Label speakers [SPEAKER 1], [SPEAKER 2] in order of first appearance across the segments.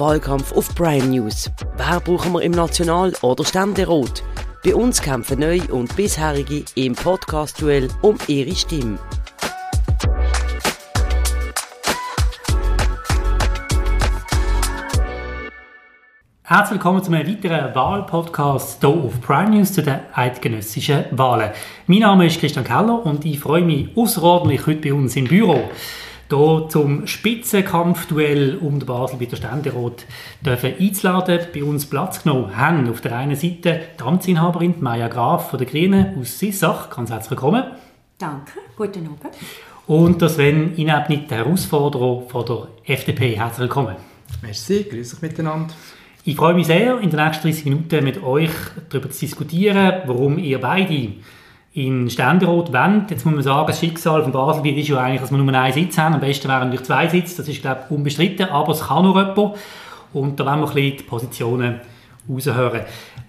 [SPEAKER 1] Wahlkampf auf Prime News. Wer brauchen wir im National- oder Ständerat? Bei uns kämpfen Neu- und Bisherige im Podcast-Duell um ihre Stimme.
[SPEAKER 2] Herzlich willkommen zu einem weiteren Wahlpodcast hier auf Prime News zu den eidgenössischen Wahlen. Mein Name ist Christian Keller und ich freue mich außerordentlich heute bei uns im Büro hier zum Spitzenkampfduell um den Basel bei der Ständerat dürfen einzuladen. Bei uns Platz genommen haben auf der einen Seite die Amtsinhaberin Maja Graf von der Grünen aus Sissach. Ganz herzlich willkommen.
[SPEAKER 3] Danke, guten Abend.
[SPEAKER 2] Und der Sven Inabnit, der Herausforderer von der FDP. Herzlich willkommen.
[SPEAKER 4] Merci, grüß euch miteinander.
[SPEAKER 2] Ich freue mich sehr, in den nächsten 30 Minuten mit euch darüber zu diskutieren, warum ihr beide in Ständerat wollt. Jetzt muss man sagen, das Schicksal von Basel ist ja eigentlich, dass wir nur einen Sitz haben. Am besten wären natürlich zwei Sitze, das ist, glaube ich, unbestritten, aber es kann noch jemand. Und da wollen wir ein bisschen die Positionen raushören.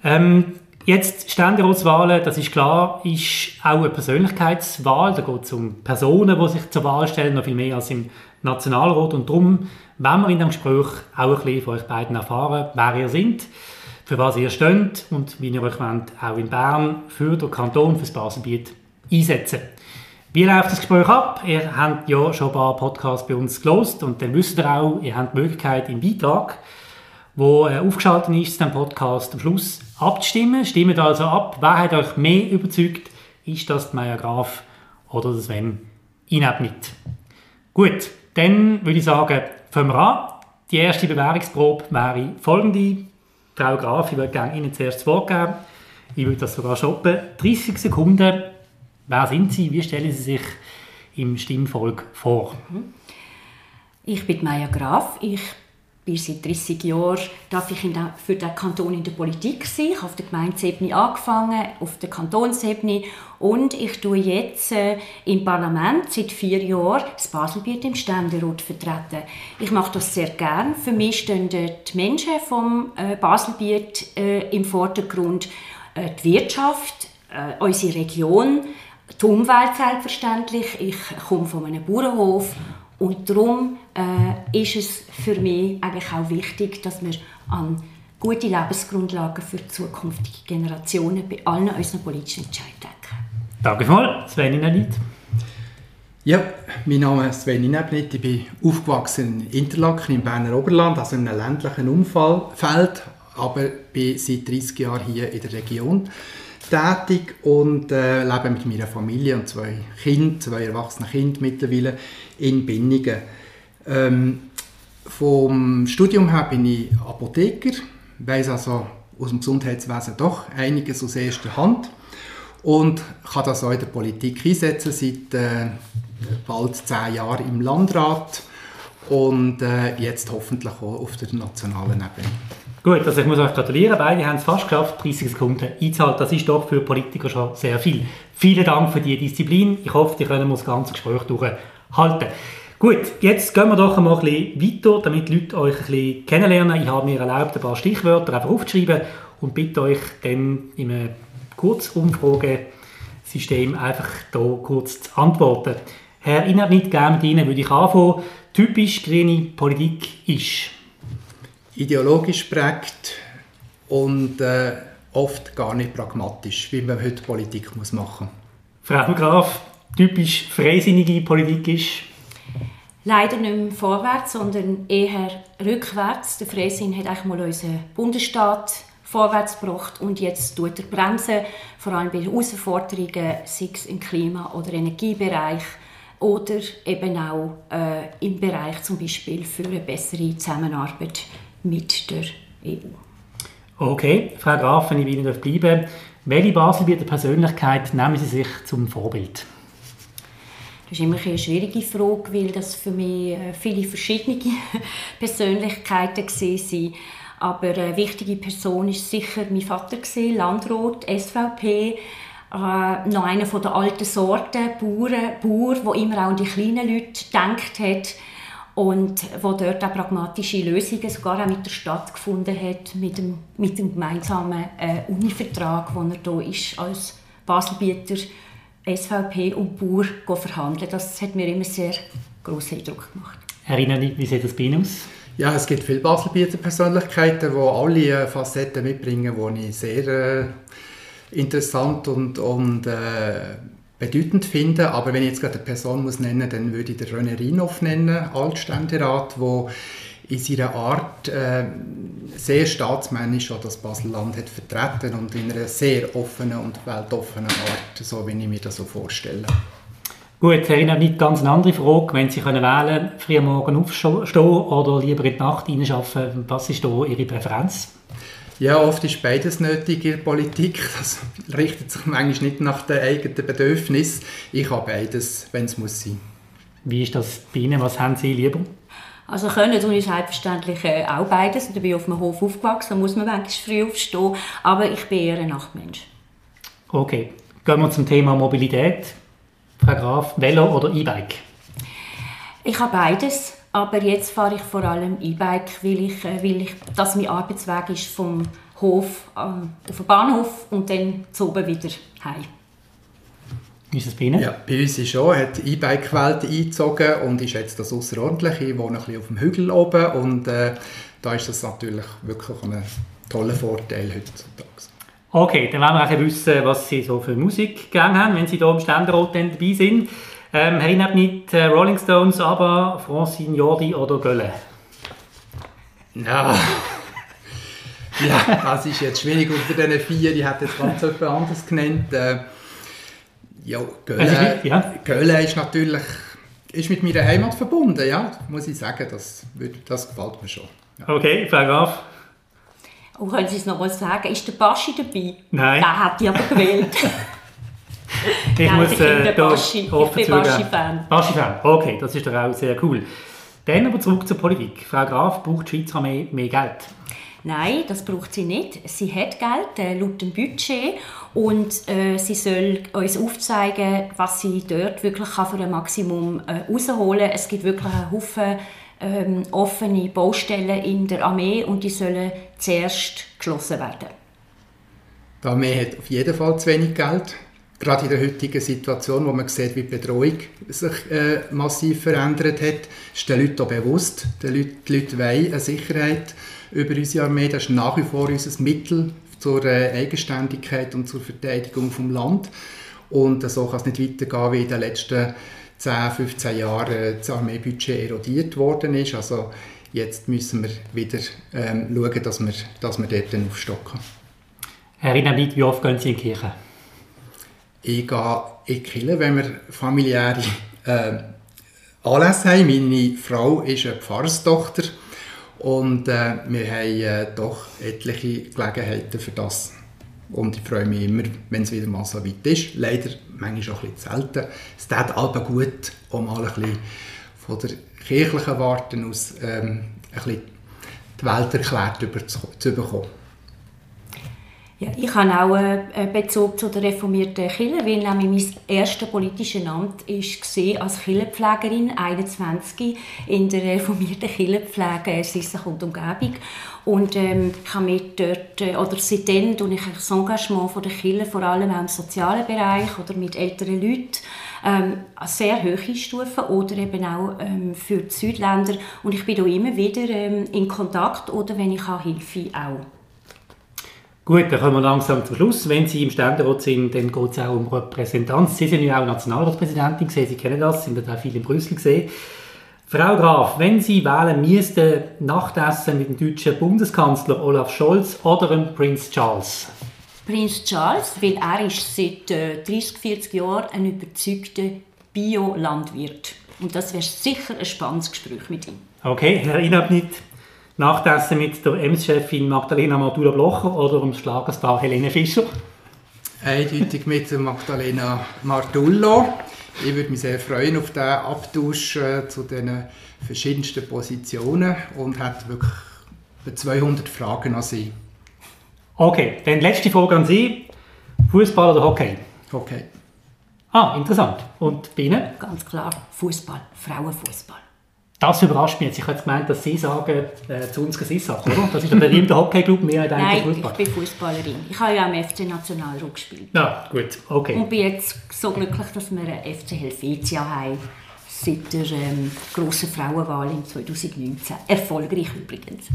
[SPEAKER 2] Ähm, jetzt Ständeratswahlen, das ist klar, ist auch eine Persönlichkeitswahl. Da geht es um Personen, die sich zur Wahl stellen, noch viel mehr als im Nationalrat. Und darum wollen wir in diesem Gespräch auch ein bisschen von euch beiden erfahren, wer ihr seid, für was ihr steht und wie ihr euch wollt, auch in Bern für den Kanton, für das Baselbiet einsetzen Wie läuft das Gespräch ab? Ihr habt ja schon ein paar Podcasts bei uns gelost und dann wisst ihr auch, ihr habt die Möglichkeit im Beitrag, wo äh, aufgeschaltet ist, den Podcast am Schluss abzustimmen. Stimmt also ab, wer hat euch mehr überzeugt? Ist das die Maya Graf oder das Sven Inabnit? Gut, dann würde ich sagen, fangen wir an. Die erste Bewährungsprobe wäre folgende. Frau Graf, ich würde gerne Ihnen zuerst das Wort geben. Ich würde das sogar shoppen. 30 Sekunden. Wer sind Sie? Wie stellen Sie sich im Stimmvolk vor?
[SPEAKER 3] Ich bin Maya Graf. Ich bin seit 30 Jahren darf ich der, für den Kanton in der Politik sein. Ich habe auf der Gemeindeebene angefangen, auf der Kantonsebene und ich tue jetzt äh, im Parlament seit vier Jahren das Baselbiet im Ständerat vertreten. Ich mache das sehr gern. Für mich stehen die Menschen vom äh, Baselbiet äh, im Vordergrund, äh, die Wirtschaft, äh, unsere Region, die Umwelt selbstverständlich. Ich komme von einem Bauernhof und darum äh, ist es für mich eigentlich auch wichtig, dass wir an gute Lebensgrundlagen für zukünftige Generationen bei allen unseren politischen Entscheidungen denken.
[SPEAKER 2] Danke vielmals, Sven Inabnit.
[SPEAKER 4] Ja, mein Name ist Sven Inabnit. Ich bin aufgewachsen in Interlaken im Berner Oberland, also in einem ländlichen Umfeld, aber bin seit 30 Jahren hier in der Region tätig und äh, lebe mit meiner Familie und zwei Kindern, zwei erwachsenen Kindern mittlerweile in Binningen. Ähm, vom Studium her bin ich Apotheker, weiß also aus dem Gesundheitswesen doch einiges aus erster Hand und kann das auch in der Politik einsetzen, seit äh, bald zehn Jahren im Landrat und äh, jetzt hoffentlich auch auf der nationalen Ebene.
[SPEAKER 2] Gut, also ich muss euch gratulieren. Beide haben es fast geschafft, 30 Sekunden einzuhalten. Das ist doch für Politiker schon sehr viel. Vielen Dank für die Disziplin. Ich hoffe, die können das ganze Gespräch durchhalten. Gut, jetzt gehen wir doch einmal ein bisschen weiter, damit die Leute euch ein bisschen kennenlernen. Ich habe mir erlaubt, ein paar Stichwörter einfach aufzuschreiben und bitte euch dann in einem Kurzumfragesystem einfach hier kurz zu antworten. Herr Inabnit, gerne mit Ihnen würde ich anfangen. Typisch grüne Politik ist?
[SPEAKER 4] Ideologisch prägt und äh, oft gar nicht pragmatisch, wie man heute Politik muss machen muss.
[SPEAKER 2] Frau Graf, typisch freisinnige Politik ist?
[SPEAKER 3] Leider nicht mehr vorwärts, sondern eher rückwärts. Der Freisinn hat eigentlich mal unseren Bundesstaat vorwärts gebracht und jetzt tut er bremsen, vor allem bei Herausforderungen, sei es im Klima- oder Energiebereich oder eben auch äh, im Bereich zum Beispiel für eine bessere Zusammenarbeit mit der EU.
[SPEAKER 2] Okay, Frau Graf, wenn ich bei Ihnen bleiben welche Baselbieter Persönlichkeit nehmen Sie sich zum Vorbild?
[SPEAKER 3] Das ist immer eine schwierige Frage, weil das für mich äh, viele verschiedene Persönlichkeiten waren. Aber eine wichtige Person ist sicher mein Vater, Landrat, SVP. Äh, noch einer von der alten Sorten, Bauern, Bauer, der immer auch an die kleinen Leute gedacht hat und wo dort auch pragmatische Lösungen sogar auch mit der Stadt gefunden hat, mit dem, mit dem gemeinsamen äh, Univertrag, wo er da ist als Baselbieter SVP und Bauer verhandeln. Das hat mir immer sehr großen Eindruck gemacht.
[SPEAKER 2] Herr Rinani, wie sieht das bei Ihnen aus?
[SPEAKER 4] Ja, es gibt viele Baselbieter Persönlichkeiten, die alle äh, Facetten mitbringen, die ich sehr äh, interessant und, und äh, bedeutend finde. Aber wenn ich jetzt gerade eine Person muss nennen dann würde ich den René Rinhoff nennen, Altständerat, der in seiner Art äh, sehr staatsmännisch auch das Baselland hat vertreten und in einer sehr offenen und weltoffenen Art, so wie ich mir das so vorstelle.
[SPEAKER 2] Gut, Herr Rinhoff, nicht ganz eine andere Frage. Wenn Sie können wählen früh am Morgen aufstehen oder lieber in die Nacht hineinschaffen, was ist da Ihre Präferenz?
[SPEAKER 4] Ja, oft ist beides nötig in der Politik. Das richtet sich manchmal nicht nach den eigenen Bedürfnissen. Ich habe beides, wenn es muss sein.
[SPEAKER 2] Wie ist das bei Ihnen? Was haben Sie lieber?
[SPEAKER 3] Also können tue ich selbstverständlich äh, auch beides. Ich bin auf dem Hof aufgewachsen, da muss man manchmal früh aufstehen. Aber ich bin eher ein Nachtmensch.
[SPEAKER 2] Okay, gehen wir zum Thema Mobilität. Frau Graf, Velo oder E-Bike?
[SPEAKER 3] Ich habe beides. Aber jetzt fahre ich vor allem E-Bike, weil ich, äh, weil ich, dass mein Arbeitsweg ist vom Hof äh, vom Bahnhof und dann zu oben wieder heim.
[SPEAKER 2] Wie ist es bei Ihnen?
[SPEAKER 4] Ja, bei uns ist auch, hat die E-Bike-Welt eingezogen und ich schätze das außerordentlich. Ich wohne ein bisschen auf dem Hügel oben und äh, da ist das natürlich wirklich ein toller Vorteil heutzutage.
[SPEAKER 2] Okay, dann wollen wir auch wissen, was Sie so für Musik gegangen haben, wenn Sie hier im Ständerat dabei sind. Ähm, Herr Inab nicht äh, Rolling Stones, aber Francine Jordi oder Gölle?
[SPEAKER 4] Ja. ja, das ist jetzt schwierig unter diesen vier. Ich hätte jetzt ganz etwas anderes genannt. Äh, ja, Gölle, ist, ja. Gölle ist natürlich ist mit meiner Heimat verbunden, ja, muss ich sagen. Das, das gefällt mir schon.
[SPEAKER 2] Ja. Okay, Frau Graf.
[SPEAKER 3] Oh, können Sie es noch mal sagen? Ist der Baschi dabei?
[SPEAKER 2] Nein.
[SPEAKER 3] Den hat ich aber gewählt.
[SPEAKER 2] ich
[SPEAKER 3] Nein,
[SPEAKER 2] muss
[SPEAKER 3] ich bin
[SPEAKER 2] äh,
[SPEAKER 3] Baschi. Ich bin Baschi-Fan.
[SPEAKER 2] Baschi-Fan, okay, das ist doch auch sehr cool. Dann aber zurück zur Politik. Frau Graf, braucht die Schweizer Armee mehr Geld?
[SPEAKER 3] Nein, das braucht sie nicht. Sie hat Geld äh, laut dem Budget und äh, sie soll uns aufzeigen, was sie dort wirklich kann für ein Maximum äh, rausholen kann. Es gibt wirklich einen Haufen ähm, offene Baustellen in der Armee und die sollen zuerst geschlossen werden.
[SPEAKER 4] Die Armee hat auf jeden Fall zu wenig Geld. Gerade in der heutigen Situation, wo man sieht, wie die Bedrohung sich äh, massiv verändert hat, ist den Leuten auch bewusst. Die Leute, die Leute wollen eine Sicherheit über unsere Armee. Das ist nach wie vor unser Mittel zur äh, Eigenständigkeit und zur Verteidigung des Land. Und so kann es nicht weitergehen, wie in den letzten 10, 15 Jahren das Armeebudget erodiert worden ist. Also jetzt müssen wir wieder ähm, schauen, dass wir, dass wir dort aufstocken.
[SPEAKER 2] Herr Inabit, wie oft gehen Sie in die Kirche?
[SPEAKER 4] Ich gehe in die Kirche, wenn wir familiäre äh, Anlässe haben. Meine Frau ist eine Pfarrerstochter und äh, wir haben äh, doch etliche Gelegenheiten für das. Und ich freue mich immer, wenn es wieder mal so weit ist. Leider manchmal auch ein bisschen selten. Es tut aber gut, um mal ein bisschen von der kirchlichen Warte aus ähm, ein bisschen die Welt erklärt zu bekommen.
[SPEAKER 3] Ja, ich habe auch einen Bezug zu der reformierten Kirche, weil nämlich mein erstes politisches Amt war als Kirchenpflegerin, 21, in der reformierten Kirchenpflege Sissach und Umgebung. Und ähm, ich habe mich dort, äh, oder seitdem tue ich das Engagement von der Kirche, vor allem auch im sozialen Bereich oder mit älteren Leuten, ähm, sehr hohe Stufen oder eben auch ähm, für die Südländer. Und ich bin da immer wieder ähm, in Kontakt oder wenn ich habe, Hilfe auch.
[SPEAKER 2] Gut, dann kommen wir langsam zum Schluss. Wenn Sie im Ständerat sind, dann geht es auch um Repräsentanz. Sie sind ja auch Nationalratspräsidentin gesehen, Sie kennen das, sind auch viel in Brüssel gesehen. Frau Graf, wenn Sie wählen müssten, Nachtessen mit dem deutschen Bundeskanzler Olaf Scholz oder dem Prinz Charles?
[SPEAKER 3] Prinz Charles, weil er ist seit äh, 30, 40 Jahren ein überzeugter Bio-Landwirt. Und das wäre sicher ein spannendes Gespräch mit ihm.
[SPEAKER 2] Okay, Herr Inabnit, Nachtessen mit der Ems-Chefin Magdalena Martula-Blocher oder dem Schlagerstar Helene Fischer?
[SPEAKER 4] Eindeutig mit Magdalena Martullo. Ich würde mich sehr freuen auf den Abtausch äh, zu den verschiedensten Positionen und hätte wirklich 200 Fragen an Sie.
[SPEAKER 2] Okay, dann letzte Frage an Sie. Fußball oder Hockey?
[SPEAKER 4] Hockey.
[SPEAKER 2] Ah, interessant. Und bei Ihnen?
[SPEAKER 3] Ganz klar, Fußball, Frauenfußball.
[SPEAKER 2] Das überrascht mich jetzt. Ich hätte gemeint, dass Sie sagen, äh, zu uns Sissach, oder? Das ist ein berühmter Hockeyclub, mehr als
[SPEAKER 3] Nein, Fußball. ich bin Fußballerin. Ich habe ja am FC Nationalrat gespielt.
[SPEAKER 2] Ja, gut, okay.
[SPEAKER 3] Und bin jetzt so glücklich, dass wir einen FC Helvetia haben. seit der ähm, grossen Frauenwahl im 2019. Erfolgreich übrigens.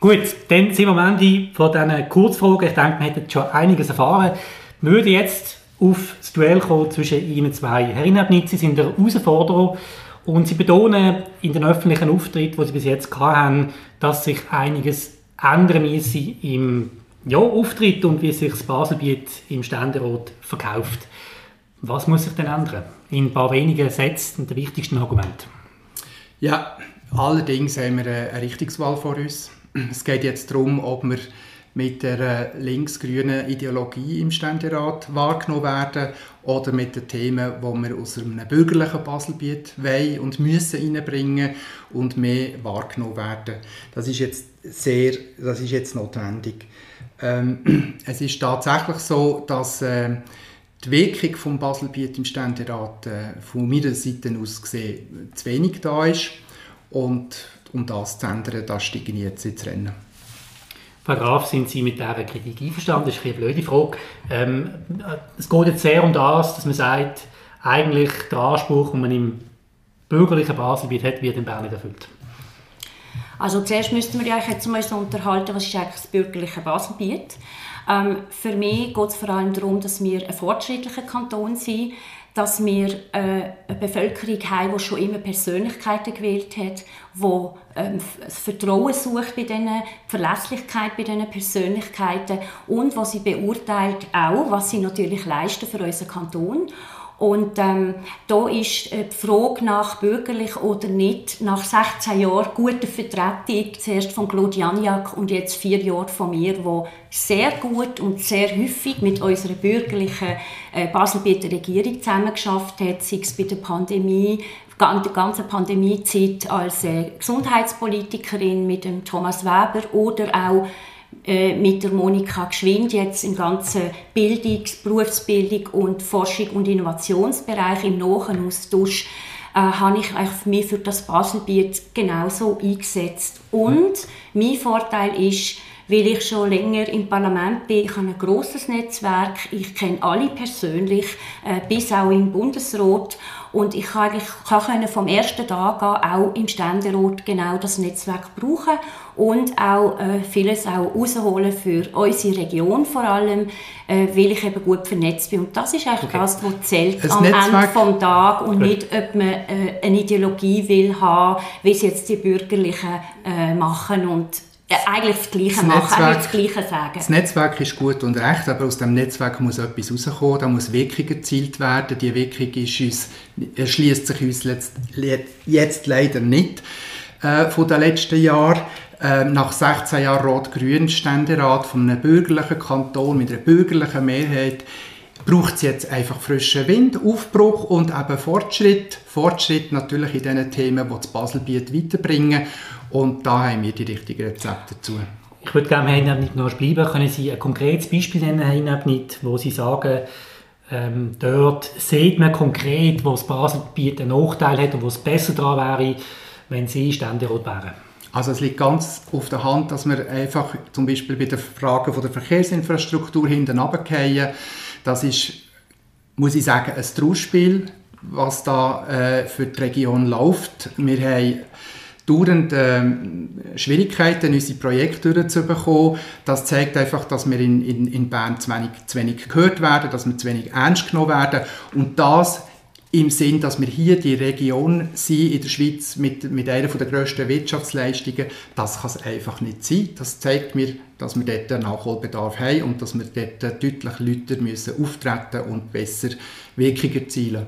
[SPEAKER 2] Gut, dann sind wir am Ende von diesen Kurzfragen. Ich denke, wir hätten schon einiges erfahren. Wir würden jetzt auf das Duell kommen zwischen Ihnen zwei. Herr Inabnitz, Sie sind der Herausforderer und Sie betonen in den öffentlichen Auftritten, die Sie bis jetzt hatten, dass sich einiges ändern müsse im ja, Auftritt und wie sich das Baselbiet im Ständerat verkauft. Was muss sich denn ändern? In ein paar wenigen Sätzen und den wichtigsten Argumenten.
[SPEAKER 4] Ja, allerdings haben wir eine Richtungswahl vor uns. Es geht jetzt darum, ob wir mit der links-grünen Ideologie im Ständerat wahrgenommen werden oder mit den Themen, die wir aus einem bürgerlichen Baselbiet wollen und müssen reinbringen und mehr wahrgenommen werden. Das ist jetzt sehr, das ist jetzt notwendig. Ähm, es ist tatsächlich so, dass äh, die Wirkung vom Baselbiet im Ständerat äh, von meiner Seite aus gesehen zu wenig da ist und um das zu ändern, da steige ich jetzt ins Rennen.
[SPEAKER 2] Graf, sind Sie mit dieser Kritik einverstanden? Das ist eine blöde Frage. Ähm, es geht jetzt sehr um das, dass man sagt, eigentlich der Anspruch, den man im bürgerlichen Baselbiet hat, wird in Bern nicht erfüllt.
[SPEAKER 3] Also zuerst müssten wir ja jetzt mal so unterhalten, was ist eigentlich das bürgerliche Baselbiet. Ähm, für mich geht es vor allem darum, dass wir ein fortschrittlicher Kanton sind, dass wir äh, eine Bevölkerung haben, die schon immer Persönlichkeiten gewählt hat, die ähm, das Vertrauen sucht bei diesen, die Verlässlichkeit bei diesen Persönlichkeiten und was sie beurteilt auch, was sie natürlich leisten für unseren Kanton und ähm, da ist äh, die Frage nach bürgerlich oder nicht, nach 16 Jahren guter Vertretung, zuerst von Claude Janiak und jetzt vier Jahren von mir, wo sehr gut und sehr häufig mit unserer bürgerlichen äh, Baselbieter Regierung zusammengeschafft hat, sei es bei der Pandemie, die ganze Pandemiezeit als äh, Gesundheitspolitikerin mit dem Thomas Weber oder auch mit der Monika Geschwind jetzt im ganzen Bildungs-, Berufsbildung und Forschung und Innovationsbereich im nahen Austausch äh, habe ich mich für das Baselbiet genauso eingesetzt. Und mein Vorteil ist, weil ich schon länger im Parlament bin. Ich habe ein grosses Netzwerk, ich kenne alle persönlich, äh, bis auch im Bundesrat. Und ich kann eigentlich kann vom ersten Tag an auch im Ständerat genau das Netzwerk brauchen und auch äh, vieles auch rausholen für unsere Region vor allem, äh, weil ich eben gut vernetzt bin. Und das ist eigentlich okay. das, was zählt am Netzwerk. Ende des Tages und okay. nicht, ob man äh, eine Ideologie will haben, wie es jetzt die Bürgerlichen äh, machen und eigentlich das Gleiche das machen, Netzwerk, das Gleiche sagen.
[SPEAKER 4] Das Netzwerk ist gut und recht, aber aus dem Netzwerk muss etwas rauskommen, da muss Wirkung erzielt werden. Die Wirkung ist uns, erschließt sich uns jetzt, jetzt leider nicht äh, von den letzten Jahren. Äh, nach 16 Jahren Rot-Grün Ständerat von einem bürgerlichen Kanton mit einer bürgerlichen Mehrheit braucht es jetzt einfach frischen Wind, Aufbruch und eben Fortschritt. Fortschritt natürlich in den Themen, die das Baselbiet weiterbringen. Und da haben wir die richtigen Rezepte dazu.
[SPEAKER 2] Ich würde gerne Herrn nicht noch bleiben. Können Sie ein konkretes Beispiel nennen, nicht, wo Sie sagen, ähm, dort sieht man konkret, wo das Baselbiet einen Nachteil hat und wo es besser daran wäre, wenn Sie Ständerat wären?
[SPEAKER 4] Also es liegt ganz auf der Hand, dass wir einfach zum Beispiel bei der Frage von der Verkehrsinfrastruktur hinten runterfallen. Das ist, muss ich sagen, ein Trauerspiel, was da äh, für die Region läuft. Wir haben dauernd äh, Schwierigkeiten, unsere Projekte durchzubekommen. Das zeigt einfach, dass wir in, in, in Bern zu wenig, zu wenig gehört werden, dass wir zu wenig ernst genommen werden. Und das im Sinn, dass wir hier die Region sind in der Schweiz mit, mit einer der grössten Wirtschaftsleistungen, das kann es einfach nicht sein. Das zeigt mir, dass wir dort einen Nachholbedarf haben und dass wir dort deutlich lauter müssen auftreten und besser Wirkung erzielen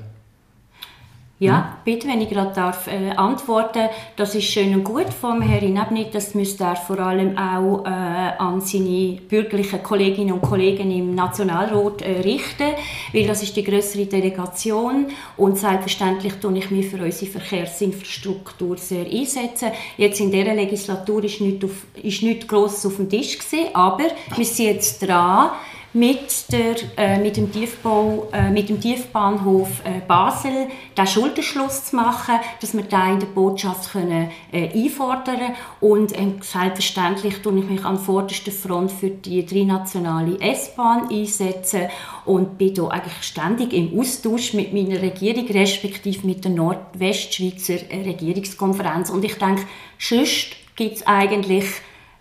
[SPEAKER 3] ja, mhm. bitte, wenn ich gerade darf äh, antworten, das ist schön und gut vom Herrn Nebnit, das müsste er vor allem auch äh, an seine bürgerlichen Kolleginnen und Kollegen im Nationalrat äh, richten, weil das ist die größere Delegation und selbstverständlich tue ich mich für unsere Verkehrsinfrastruktur sehr einsetzen. Jetzt in dieser Legislatur ist nichts, auf, ist nichts Grosses auf dem Tisch gewesen, aber wir sind jetzt dran, mit, der, äh, mit, dem, Tiefbau, äh, mit dem Tiefbahnhof äh, Basel den Schulterschluss zu machen, dass wir da in der Botschaft können, äh, einfordern und äh, selbstverständlich tue ich mich an vorderster Front für die drinationale S-Bahn einsetzen und bin hier eigentlich ständig im Austausch mit meiner Regierung, respektive mit der Nordwestschweizer Regierungskonferenz. Und ich denke, sonst gibt es eigentlich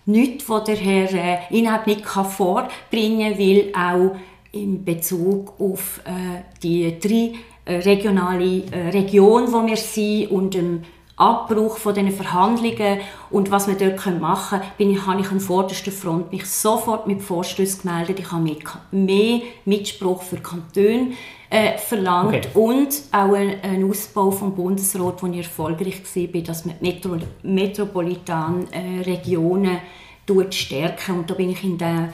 [SPEAKER 3] nichts, was der Herr äh, Inhalt nicht vorbringen kann, weil auch in Bezug auf äh, die drei äh, regionale äh, Region, wo wir sind und dem Abbruch von den Verhandlungen und was wir dort machen können, bin ich, habe ich an vorderster Front mich sofort mit Vorstößen gemeldet. Ich habe mehr Mitspruch für Kantone äh, verlangt okay. und auch einen Ausbau vom Bundesrat, wo ich erfolgreich war, dass man Metro metropolitan äh, Regionen stärken und da bin ich in der,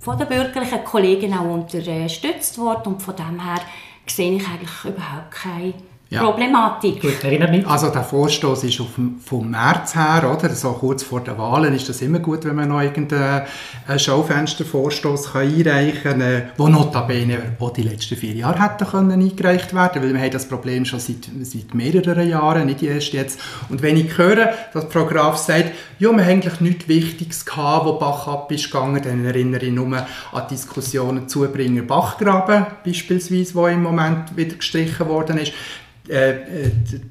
[SPEAKER 3] von den bürgerlichen Kollegen auch unterstützt worden und von dem her sehe ich eigentlich überhaupt keine ja. Problematik.
[SPEAKER 4] Gut, erinnert mich. Also der Vorstoß ist auf, vom März her, oder? So kurz vor den Wahlen ist das immer gut, wenn man noch irgendeinen Schaufenstervorstoß einreichen kann, äh, wo notabene auch die letzten vier Jahre hätte können eingereicht werden, weil wir haben das Problem schon seit, seit mehreren Jahren, nicht erst jetzt. Und wenn ich höre, dass Frau Graf sagt, ja, wir haben eigentlich nichts Wichtiges gehabt, wo Bach ab ist gegangen, dann erinnere ich nur an Diskussionen Zubringer Bachgraben beispielsweise, wo im Moment wieder gestrichen worden ist äh, äh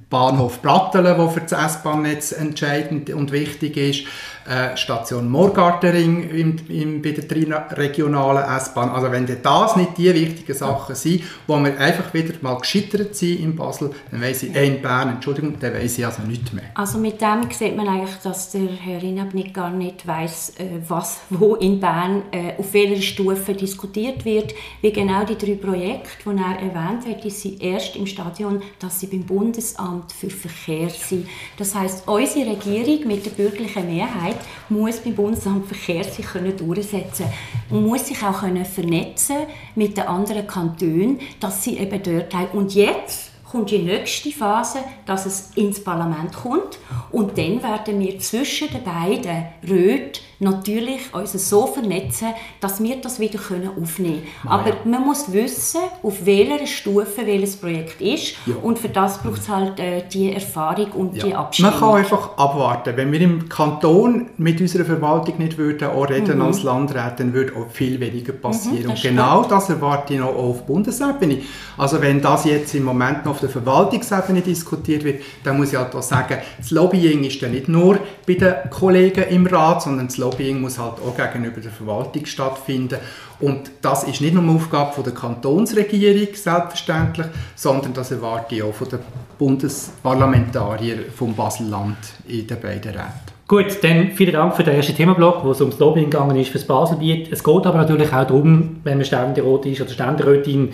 [SPEAKER 4] Bahnhof Brattelen, der für das S-Bahn-Netz entscheidend und wichtig ist, äh, Station Morgartering im, im, bei der regionalen S-Bahn. Also wenn das nicht die wichtigen Sachen sind, wo wir einfach wieder mal gescheitert sind in Basel, dann weiss ich, äh, in Bern, Entschuldigung, dann weiss ich also nichts mehr.
[SPEAKER 3] Also mit dem sieht man eigentlich, dass der Herr Rinabnik gar nicht weiss, äh, was wo in Bern äh, auf welcher Stufe diskutiert wird, wie genau die drei Projekte, die er erwähnt hat, die sind erst im Stadion, dass sie beim Bundesamt für Verkehr sind. Das heißt, unsere Regierung mit der bürgerlichen Mehrheit muss beim Bundesamt Verkehr sich können durchsetzen und muss sich auch können vernetzen mit den anderen Kantonen, dass sie eben dort haben. Und jetzt kommt die nächste Phase, dass es ins Parlament kommt und dann werden wir zwischen den beiden Röten natürlich uns so vernetzen, dass wir das wieder aufnehmen können. Ah, Aber ja. man muss wissen, auf welcher Stufe welches Projekt ist ja. und für das braucht es halt äh, die Erfahrung und ja. die Abstimmung.
[SPEAKER 4] Man kann einfach abwarten. Wenn wir im Kanton mit unserer Verwaltung nicht würden auch reden mhm. als Landrat, dann würde auch viel weniger passieren. Mhm, und genau stimmt. das erwarte ich noch auf Bundesebene. Also wenn das jetzt im Moment noch auf der Verwaltungsebene diskutiert wird, dann muss ich halt auch sagen, das Lobbying ist dann nicht nur bei den Kollegen im Rat, sondern das Lobbying muss halt auch gegenüber der Verwaltung stattfinden. Und das ist nicht nur eine Aufgabe von der Kantonsregierung, selbstverständlich, sondern das erwarte ich auch von den Bundesparlamentariern vom Baselland in den beiden Räten.
[SPEAKER 2] Gut, dann vielen Dank für den ersten Themenblock, wo es ums Lobbying gegangen ist für das Baselbiet. Es geht aber natürlich auch darum, wenn man Ständerat ist oder Ständerätin,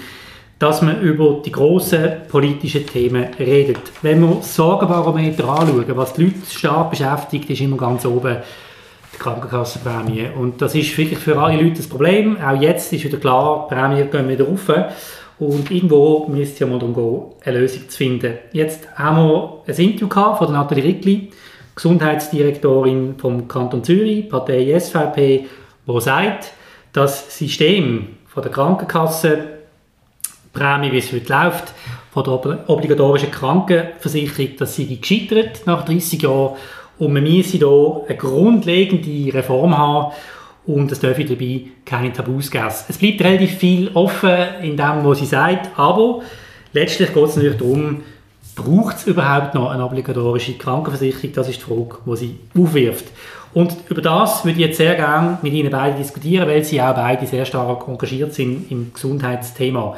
[SPEAKER 2] dass man über die grossen politischen Themen redet. Wenn wir das Sorgenbarometer anschauen, was die Leute stark beschäftigt, ist immer ganz oben die Krankenkassenprämie. Und das ist wirklich für alle Leute das Problem. Auch jetzt ist wieder klar, die Prämien gehen wieder rauf. Und irgendwo müsste es ja mal darum gehen, eine Lösung zu finden. Jetzt haben wir ein Interview von Nathalie Rickli, Gesundheitsdirektorin vom Kanton Zürich, Partei SVP, die sagt, das System von der Krankenkasse, Prämie, wie es heute läuft, von der obligatorischen Krankenversicherung, das sei gescheitert nach 30 Jahren und wir müssen hier eine grundlegende Reform haben und es dürfen dabei keine Tabus geben. Es bleibt relativ viel offen in dem, was sie sagt, aber letztlich geht es natürlich darum, braucht es überhaupt noch eine obligatorische Krankenversicherung? Das ist die Frage, die sie aufwirft. Und über das würde ich jetzt sehr gerne mit Ihnen beiden diskutieren, weil Sie auch beide sehr stark engagiert sind im Gesundheitsthema.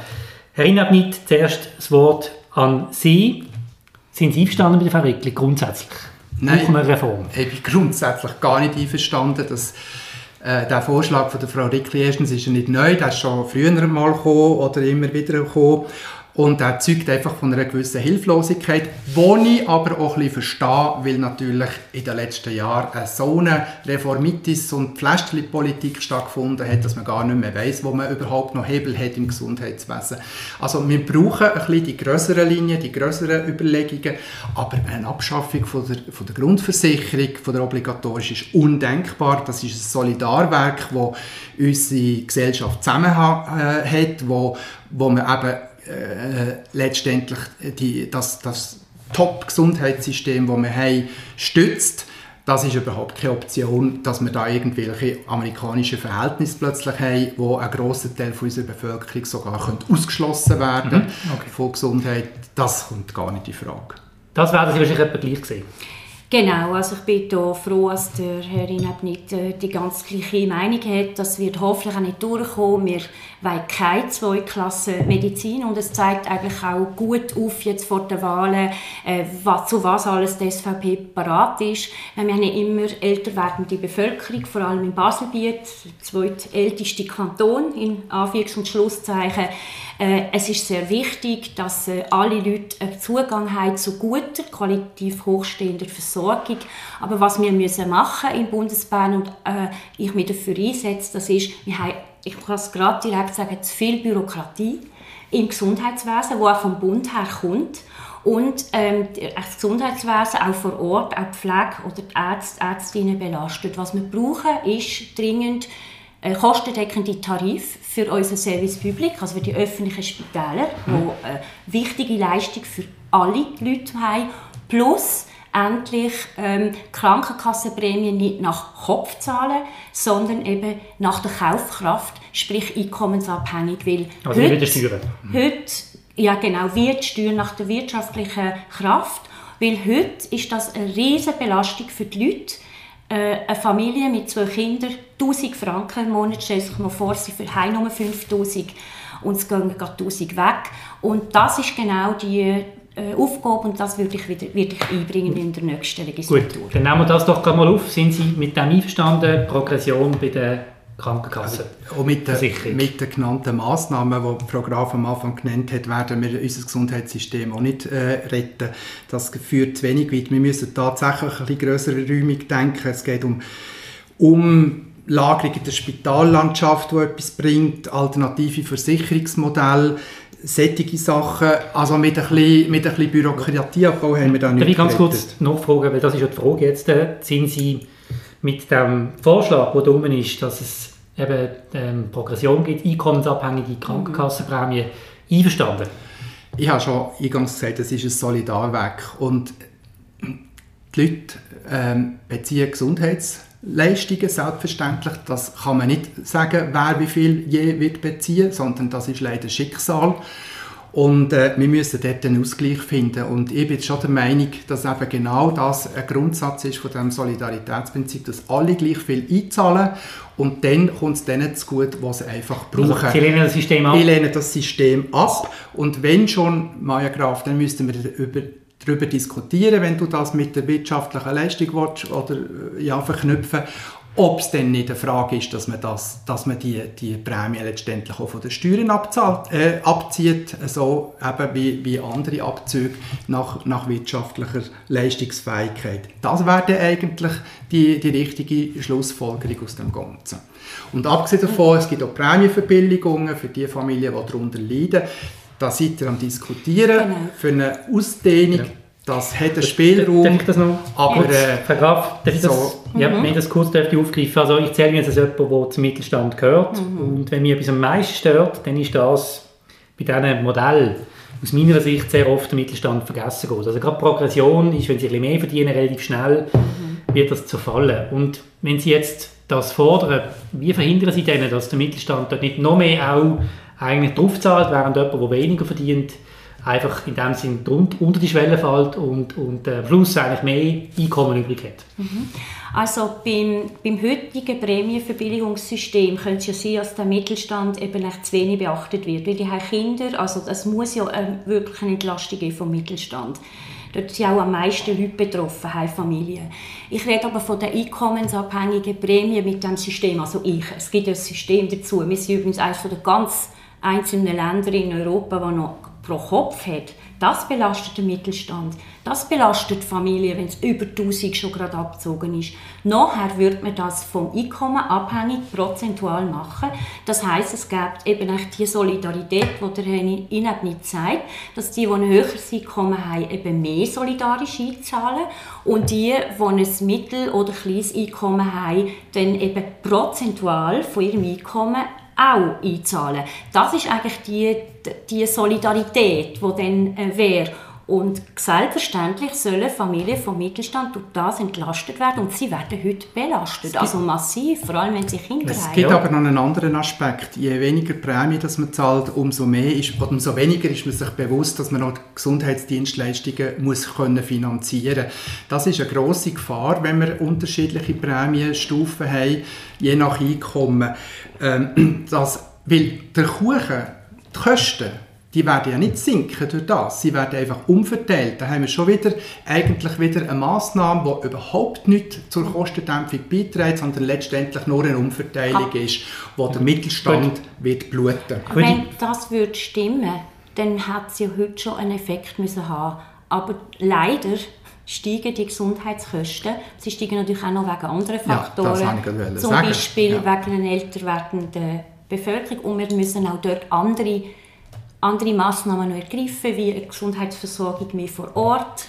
[SPEAKER 2] Herr Inabnit, zuerst das Wort an Sie. Sind Sie einverstanden mit der Verwicklung grundsätzlich?
[SPEAKER 4] Nein, eine Reform? ich bin grundsätzlich gar nicht einverstanden, dass äh, der Vorschlag von der Frau Rickli, erstens ist er nicht neu, der ist schon früher mal gekommen oder immer wieder gekommen. Und er zeugt einfach von einer gewissen Hilflosigkeit, die ich aber auch ein bisschen verstehe, weil natürlich in den letzten Jahren so eine Reformitis- und Pflästerli-Politik stattgefunden hat, dass man gar nicht mehr weiß, wo man überhaupt noch Hebel hat im Gesundheitswesen. Also wir brauchen ein bisschen die größeren Linien, die größeren Überlegungen, aber eine Abschaffung von der, von der Grundversicherung, von der obligatorischen, ist undenkbar. Das ist ein Solidarwerk, das unsere Gesellschaft zusammenhält, äh, wo, wo man eben äh, letztendlich die, das, das Top-Gesundheitssystem, das wir haben, stützt. Das ist überhaupt keine Option, dass wir da irgendwelche amerikanischen Verhältnisse plötzlich haben, wo ein grosser Teil von unserer Bevölkerung sogar ausgeschlossen werden mhm. okay. von Gesundheit. Das kommt gar nicht in Frage.
[SPEAKER 2] Das werden Sie wahrscheinlich etwa gleich sehen.
[SPEAKER 3] Genau, also ich bin da froh, dass der Herr Inab nicht äh, die ganz gleiche Meinung hat. Das wird hoffentlich auch nicht durchkommen. Wir wollen keine Zweiklasse Medizin und es zeigt eigentlich auch gut auf jetzt vor den Wahlen, äh, zu was alles die SVP parat ist. Wir haben eine immer älter werdende Bevölkerung, vor allem im Baselbiet, der zweitälteste Kanton in Anführungs- und Schlusszeichen. Äh, es ist sehr wichtig, dass äh, alle Leute Zugang haben zu guter, qualitativ hochstehender Versorgung. Aber was wir müssen machen im Bundesbahn und äh, ich mich dafür einsetze, das ist, wir haben, ich kann es gerade direkt sagen, zu viel Bürokratie im Gesundheitswesen, wo auch vom Bund her kommt. Und ähm, das Gesundheitswesen auch vor Ort, auch die Pflege oder die Ärzte, Ärztinnen belastet. Was wir brauchen, ist dringend äh, kostendeckende Tarif für unser Service Public, also für die öffentlichen Spitäler, die mhm. eine wichtige Leistung für alle Leute haben, plus endlich ähm, Krankenkassenprämien nicht nach Kopf zahlen, sondern eben nach der Kaufkraft, sprich einkommensabhängig. Weil
[SPEAKER 2] also heute, wie die Steuern.
[SPEAKER 3] Heute, ja genau, wie die Steuern nach der wirtschaftlichen Kraft, weil heute ist das eine riesige Belastung für die Leute, äh, eine Familie mit zwei Kindern 1000 Franken im Monat, stell sich mal vor, sie für nur 5000 und es gehen gerade 1000 weg. Und das ist genau die äh, Aufgabe und das würde ich, wieder, würde ich einbringen in der nächsten Legislatur.
[SPEAKER 2] Gut, dann nehmen wir das doch gerade mal auf. Sind Sie mit dem einverstanden, Progression bei der Krankenkasse.
[SPEAKER 4] Also, und mit, den, mit den genannten Massnahmen, die Frau Graf am Anfang genannt hat, werden wir unser Gesundheitssystem auch nicht äh, retten. Das führt zu wenig weit. Wir müssen tatsächlich ein bisschen grössere Räumung denken. Es geht um, um Lagerung in der Spitallandschaft, die etwas bringt, alternative Versicherungsmodelle, sättige Sachen, also mit ein bisschen, mit ein bisschen Bürokratieabbau haben wir da nicht
[SPEAKER 2] Darf ich ganz kurz nachfragen, weil das ist ja die Frage jetzt, äh, sind Sie mit dem Vorschlag, der da ist, dass es eben ähm, Progression gibt, einkommensabhängige Krankenkassenprämie, einverstanden?
[SPEAKER 4] Ich habe schon eingangs gesagt, es ist ein Solidarweg und die Leute ähm, beziehen Gesundheitsleistungen, selbstverständlich. Das kann man nicht sagen, wer wie viel je wird beziehen, sondern das ist leider Schicksal. Und äh, wir müssen dort einen Ausgleich finden. Und ich bin schon der Meinung, dass eben genau das ein Grundsatz ist von dem Solidaritätsprinzip, dass alle gleich viel einzahlen und dann kommt es denen zu gut, was sie einfach also, brauchen.
[SPEAKER 2] Sie lehnen das System ab?
[SPEAKER 4] Ich lehne das System ab. Und wenn schon, Maja Graf, dann müssten wir über darüber diskutieren, wenn du das mit der wirtschaftlichen Leistung willst, oder ja, verknüpfen ob es denn nicht eine Frage ist, dass man, das, dass man die, die Prämie letztendlich auch von den Steuern abzahlt, äh, abzieht, so eben wie, wie andere Abzüge nach, nach wirtschaftlicher Leistungsfähigkeit. Das wäre eigentlich die, die richtige Schlussfolgerung aus dem Ganzen. Und abgesehen davon, es gibt auch Prämienverbilligungen für die Familien, die darunter leiden. Da seid ihr am diskutieren genau. für eine Ausdehnung. Ja das hat einen Spielraum. Darf
[SPEAKER 2] ich das noch? Aber, äh, Herr Graf, darf ich das, so. ja, mhm. wenn das kurz aufgreifen Also ich zähle mich als jemand, der zum Mittelstand gehört. Mhm. Und wenn mich etwas am meisten stört, dann ist das bei diesem Modell aus meiner Sicht sehr oft der Mittelstand vergessen geht. Also gerade Progression ist, wenn sie ein bisschen mehr verdienen, relativ schnell mhm. wird das zerfallen. Und wenn Sie jetzt das fordern, wie verhindern Sie denn, dass der Mittelstand dort nicht noch mehr auch eigentlich draufzahlt, während jemand, der weniger verdient, einfach in dem Sinn unter die Schwelle fällt und, und am Schluss eigentlich mehr Einkommen übrig hat.
[SPEAKER 3] Mhm. Also beim, beim heutigen Prämienverbilligungssystem könnte es ja sein, dass der Mittelstand eben zu wenig beachtet wird, weil die haben Kinder, also das muss ja äh, wirklich eine Entlastung geben vom Mittelstand. Dort sind auch am meisten Leute betroffen, haben Familien. Ich rede aber von der einkommensabhängigen Prämie mit dem System, also ich. Es gibt ein System dazu. Wir sind übrigens eines der ganz einzelnen Länder in Europa, die noch pro Kopf hat, das belastet den Mittelstand. Das belastet die Familie, wenn es über 1000 schon gerade abgezogen ist. Nachher wird man das vom Einkommen abhängig prozentual machen. Das heißt, es gibt eben echt die Solidarität, die der Ihnen nicht sagt, dass die, die ein höheres Einkommen haben, eben mehr solidarisch einzahlen und die, die ein mittel- oder kleines Einkommen haben, dann eben prozentual von ihrem Einkommen auch einzahlen. Das ist eigentlich die, die Solidarität, die dann äh, wäre. Und selbstverständlich sollen Familien vom Mittelstand durch das entlastet werden und sie werden heute belastet, also massiv, vor allem wenn sie Kinder
[SPEAKER 4] es
[SPEAKER 3] haben.
[SPEAKER 4] Es gibt aber noch einen anderen Aspekt. Je weniger Prämie das man zahlt, umso mehr ist, oder umso weniger ist man sich bewusst, dass man noch Gesundheitsdienstleistungen muss können finanzieren. Das ist eine große Gefahr, wenn wir unterschiedliche Prämienstufen haben, je nach Einkommen. Ähm, das, weil der Kuchen, die Kosten die werden ja nicht sinken durch das, sie werden einfach umverteilt. Da haben wir schon wieder eigentlich wieder eine Maßnahme, die überhaupt nicht zur Kostendämpfung beiträgt, sondern letztendlich nur eine Umverteilung ah. ist, wo der Mittelstand wird bluten.
[SPEAKER 3] Wenn das würde stimmen, dann hat sie heute schon einen Effekt müssen haben. Aber leider steigen die Gesundheitskosten. Sie steigen natürlich auch noch wegen anderen Faktoren. Ja, Zum sagen. Beispiel ja. wegen einer älter werdenden Bevölkerung. Und wir müssen auch dort andere andere Massnahmen noch ergreifen, wie eine Gesundheitsversorgung mehr vor Ort,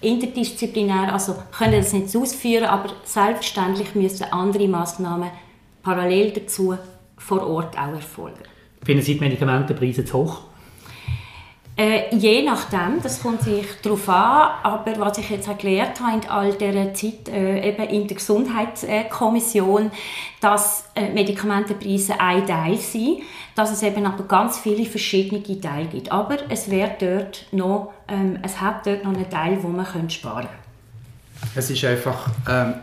[SPEAKER 3] interdisziplinär, also können das nicht ausführen, aber selbstverständlich müssen andere Massnahmen parallel dazu vor Ort auch erfolgen.
[SPEAKER 2] Finden Sie die Medikamentenpreise zu hoch?
[SPEAKER 3] Äh, je nachdem, das kommt sich darauf an, aber was ich jetzt erklärt habe in all dieser Zeit äh, eben in der Gesundheitskommission, dass äh, Medikamentenpreise ein Teil sind, dass es eben aber ganz viele verschiedene Teile gibt. Aber es, wird dort noch, ähm, es hat dort noch einen Teil, wo man sparen könnte.
[SPEAKER 4] Es ist einfach ähm,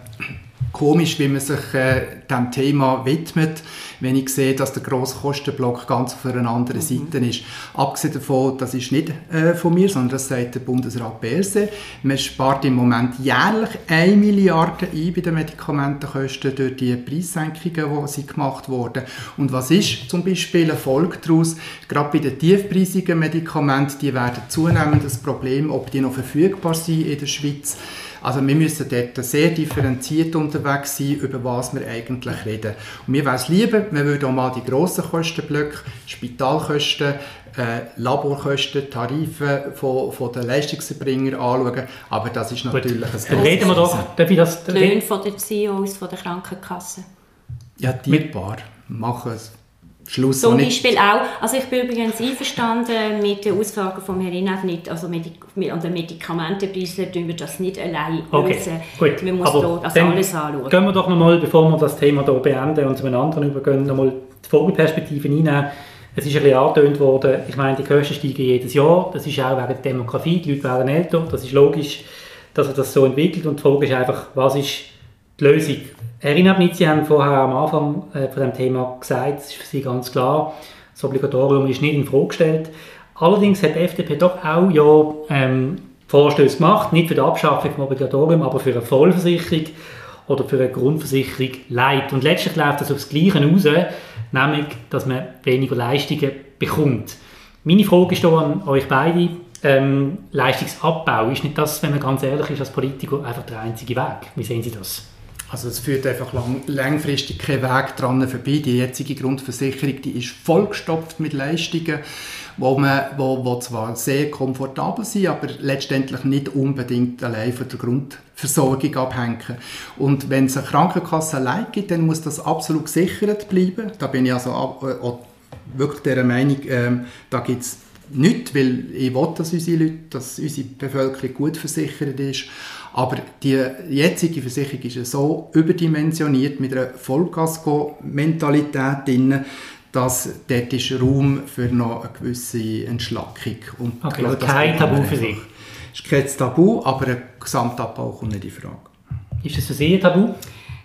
[SPEAKER 4] komisch, wie man sich äh, dem Thema widmet, wenn ich sehe, dass der grosse Kostenblock ganz auf einer anderen mhm. Seite ist. Abgesehen davon, das ist nicht äh, von mir, sondern das sagt der Bundesrat Berse. Man spart im Moment jährlich 1 Milliarde ein bei den Medikamentenkosten durch die Preissenkungen, die sie gemacht wurden. Und was ist zum Beispiel ein Folge daraus? Gerade bei den tiefpreisigen Medikamenten, die werden zunehmend das Problem, ob die noch verfügbar sind in der Schweiz. Also wir müssen dort sehr differenziert unterwegs sein, über was wir eigentlich reden. Und mir wäre es lieber, wir würden auch mal die grossen Kostenblöcke, Spitalkosten, äh, Laborkosten, Tarife von, von den Leistungserbringern anschauen. Aber das ist natürlich Gut.
[SPEAKER 2] ein Dann reden wir doch. Darf ich das,
[SPEAKER 3] die Löhne von den CEOs von der Krankenkasse.
[SPEAKER 4] Ja, die paar machen es Schluss
[SPEAKER 3] Zum Beispiel auch, also ich bin übrigens einverstanden mit den Aussagen von Herrn Inev nicht, also Medik an den Medikamentenpreisen tun wir das nicht allein
[SPEAKER 2] okay. lösen. Gut.
[SPEAKER 3] Man muss Aber das alles anschauen.
[SPEAKER 2] Gehen wir doch nochmal, bevor wir das Thema hier beenden und zu einem anderen übergehen, nochmal die Vogelperspektive einnehmen. Es ist ein bisschen angetönt worden, ich meine, die Kosten steigen jedes Jahr, das ist auch wegen der Demografie, die Leute werden älter, das ist logisch, dass sich das so entwickelt und die Frage ist einfach, was ist die Lösung? Herr Inabnit, Sie haben vorher am Anfang äh, von dem Thema gesagt, es ist für Sie ganz klar, das Obligatorium ist nicht in Frage gestellt. Allerdings hat die FDP doch auch ja, ähm, Vorstöße gemacht, nicht für die Abschaffung des Obligatoriums, aber für eine Vollversicherung oder für eine Grundversicherung Leid. Und letztlich läuft das aufs Gleiche raus, nämlich, dass man weniger Leistungen bekommt. Meine Frage ist hier an euch beide, ähm, Leistungsabbau, ist nicht das, wenn man ganz ehrlich ist, als Politiker einfach der einzige Weg? Wie sehen Sie das?
[SPEAKER 4] Also es führt einfach lang, langfristig kein Weg dran vorbei. Die jetzige Grundversicherung die ist vollgestopft mit Leistungen, wo, man, wo, wo zwar sehr komfortabel sind, aber letztendlich nicht unbedingt allein von der Grundversorgung abhängen. Und wenn es eine Krankenkasse allein gibt, dann muss das absolut gesichert bleiben. Da bin ich also auch, auch wirklich der Meinung, ähm, da gibt es nichts, weil ich will, dass unsere Leute, dass unsere Bevölkerung gut versichert ist. Aber die jetzige Versicherung ist so überdimensioniert mit einer Vollkasko-Mentalität drin, dass dort ist Raum für noch eine gewisse Entschlackung.
[SPEAKER 2] Und okay, also kein Tabu für Sie?
[SPEAKER 4] Es ist kein Tabu, aber ein Gesamtabbau kommt nicht in Frage.
[SPEAKER 2] Ist das für Sie ein Tabu?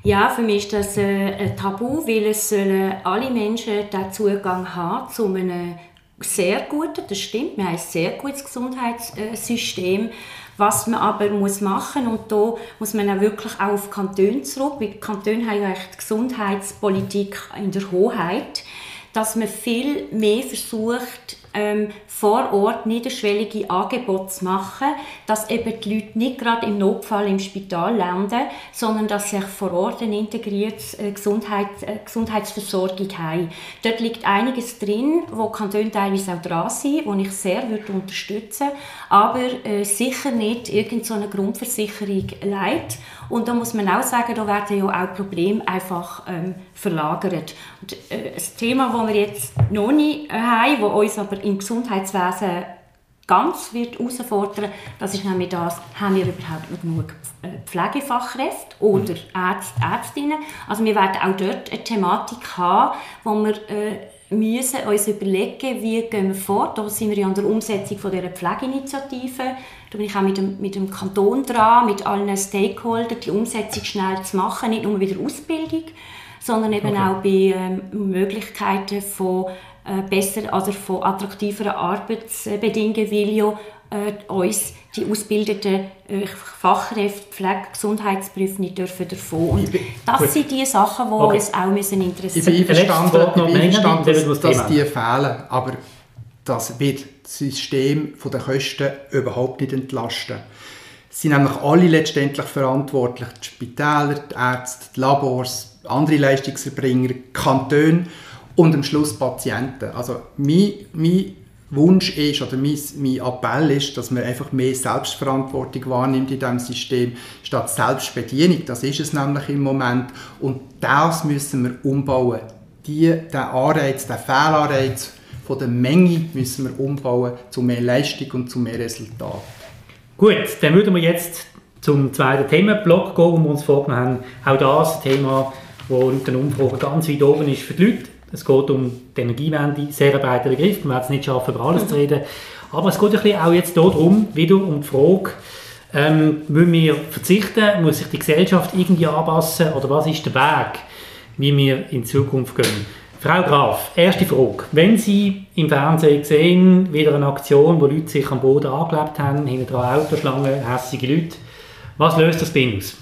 [SPEAKER 3] Ja, für mich ist das äh, ein Tabu, weil es sollen alle Menschen den Zugang haben zu einem sehr guten, das stimmt, wir haben ein sehr gutes Gesundheitssystem, was man aber muss machen und da muss man auch wirklich auch auf Kantone zurück, weil die Kantone haben ja die Gesundheitspolitik in der Hoheit, dass man viel mehr versucht, ähm, vor Ort niederschwellige Angebote zu machen, dass eben die Leute nicht gerade im Notfall im Spital landen, sondern dass sie vor Ort eine integrierte äh, Gesundheit, äh, Gesundheitsversorgung haben. Dort liegt einiges drin, wo Kantone teilweise auch dran sind, wo ich sehr würde unterstützen aber äh, sicher nicht irgendeine Grundversicherung leiht. Und da muss man auch sagen, da werden ja auch Probleme einfach ähm, verlagert. Und, äh, ein Thema, das wir jetzt noch nicht äh, haben, das uns aber im Gesundheitswesen ganz wird herausfordern, das ist nämlich das, haben wir überhaupt noch genug äh, Pflegefachkräfte oder Ärzte, Ärztinnen. Also wir werden auch dort eine Thematik haben, wo wir äh, müssen uns überlegen, wie gehen wir vor. Da sind wir ja an der Umsetzung von dieser Pflegeinitiative. Da bin ich auch mit dem, mit dem Kanton dran, mit allen Stakeholdern, die Umsetzung schnell zu machen. Nicht nur wieder Ausbildung, sondern eben okay. auch bei ähm, Möglichkeiten von äh, besser, also von attraktiveren Arbeitsbedingungen, weil ja äh, uns die ausgebildeten äh, Fachkräfte, Pflege, Gesundheitsberufe nicht dürfen davon. Und das Gut. sind die Sachen, die okay. uns auch müssen interessieren
[SPEAKER 4] müssen. Ich bin einverstanden, ich bin einverstanden dass, dass die fehlen, aber das wird das System der Kosten überhaupt nicht entlasten. Sie sind nämlich alle letztendlich verantwortlich, die Spitäler, die Ärzte, die Labors, andere Leistungserbringer, die Kantone und am Schluss Patienten. Also mein, mein Wunsch ist oder mein, mein Appell ist, dass man einfach mehr Selbstverantwortung wahrnimmt in diesem System, statt Selbstbedienung. Das ist es nämlich im Moment. Und das müssen wir umbauen. Die, den Anreiz, den Fehlanreiz von der Menge müssen wir umbauen zu mehr Leistung und zu mehr Resultat.
[SPEAKER 2] Gut, dann würden wir jetzt zum zweiten Themenblock gehen, wo wir uns vorgenommen haben. Auch das Thema, das laut den Umfragen ganz weit oben ist für die Leute. Es geht um die Energiewende, sehr breiter Begriff, man wird es nicht schaffen, über alles zu reden. Aber es geht ein bisschen auch jetzt darum, wieder um die Frage, ähm, müssen wir verzichten, muss sich die Gesellschaft irgendwie anpassen oder was ist der Weg, wie wir in Zukunft gehen? Frau Graf, erste Frage. Wenn Sie im Fernsehen sehen, wieder eine Aktion, wo Leute sich am Boden angelebt haben, hinten dran Autoschlangen, hässige Leute, was löst das bei Ihnen aus?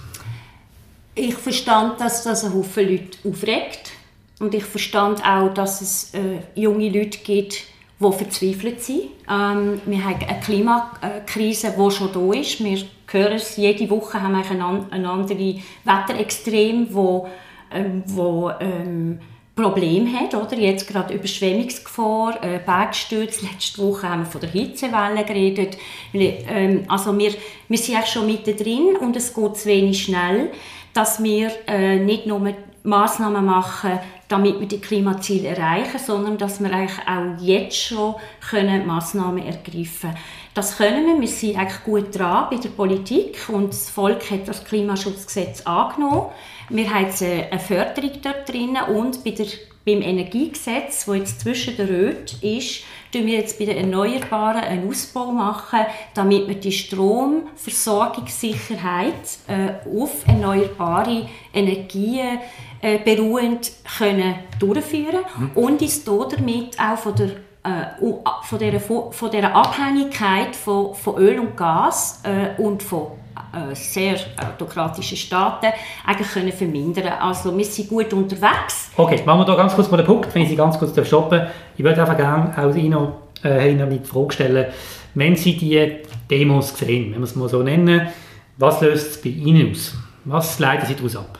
[SPEAKER 3] Ich verstand, dass das einen Haufen Leute aufregt. Und ich verstand auch, dass es äh, junge Leute gibt, die verzweifelt sind. Ähm, wir haben eine Klimakrise, die schon da ist. Wir hören es, jede Woche haben wir ein, ein anderes Wetterextrem, wo, ähm, wo ähm, Problem hat. Oder? Jetzt gerade Überschwemmungsgefahr, äh, Bergstürze. Letzte Woche haben wir von der Hitzewelle geredet. Ähm, also wir, wir sind schon mittendrin und es geht zu wenig schnell, dass wir äh, nicht nur Massnahmen machen, damit wir die Klimaziele erreichen, sondern dass wir eigentlich auch jetzt schon können Massnahmen ergreifen können. Das können wir. Wir sind eigentlich gut dran bei der Politik und das Volk hat das Klimaschutzgesetz angenommen. Wir haben jetzt eine Förderung dort drin und bei der, beim Energiegesetz, das jetzt zwischen den Röten ist, tun wir jetzt bei den Erneuerbaren einen Ausbau machen, damit wir die Stromversorgungssicherheit äh, auf erneuerbare Energien äh, beruhend können durchführen mhm. und uns damit auch von der äh, von, dieser, von dieser Abhängigkeit von, von Öl und Gas äh, und von äh, sehr autokratischen Staaten eigentlich können vermindern Also wir sind gut unterwegs.
[SPEAKER 2] Okay, machen wir da ganz kurz mal den Punkt, wenn ich Sie ganz kurz stoppen Ich würde einfach gerne auch Ihnen, äh, Ihnen die Frage stellen, wenn Sie die Demos sehen, wenn wir es mal so nennen, was löst es bei Ihnen aus? Was leiten Sie daraus ab?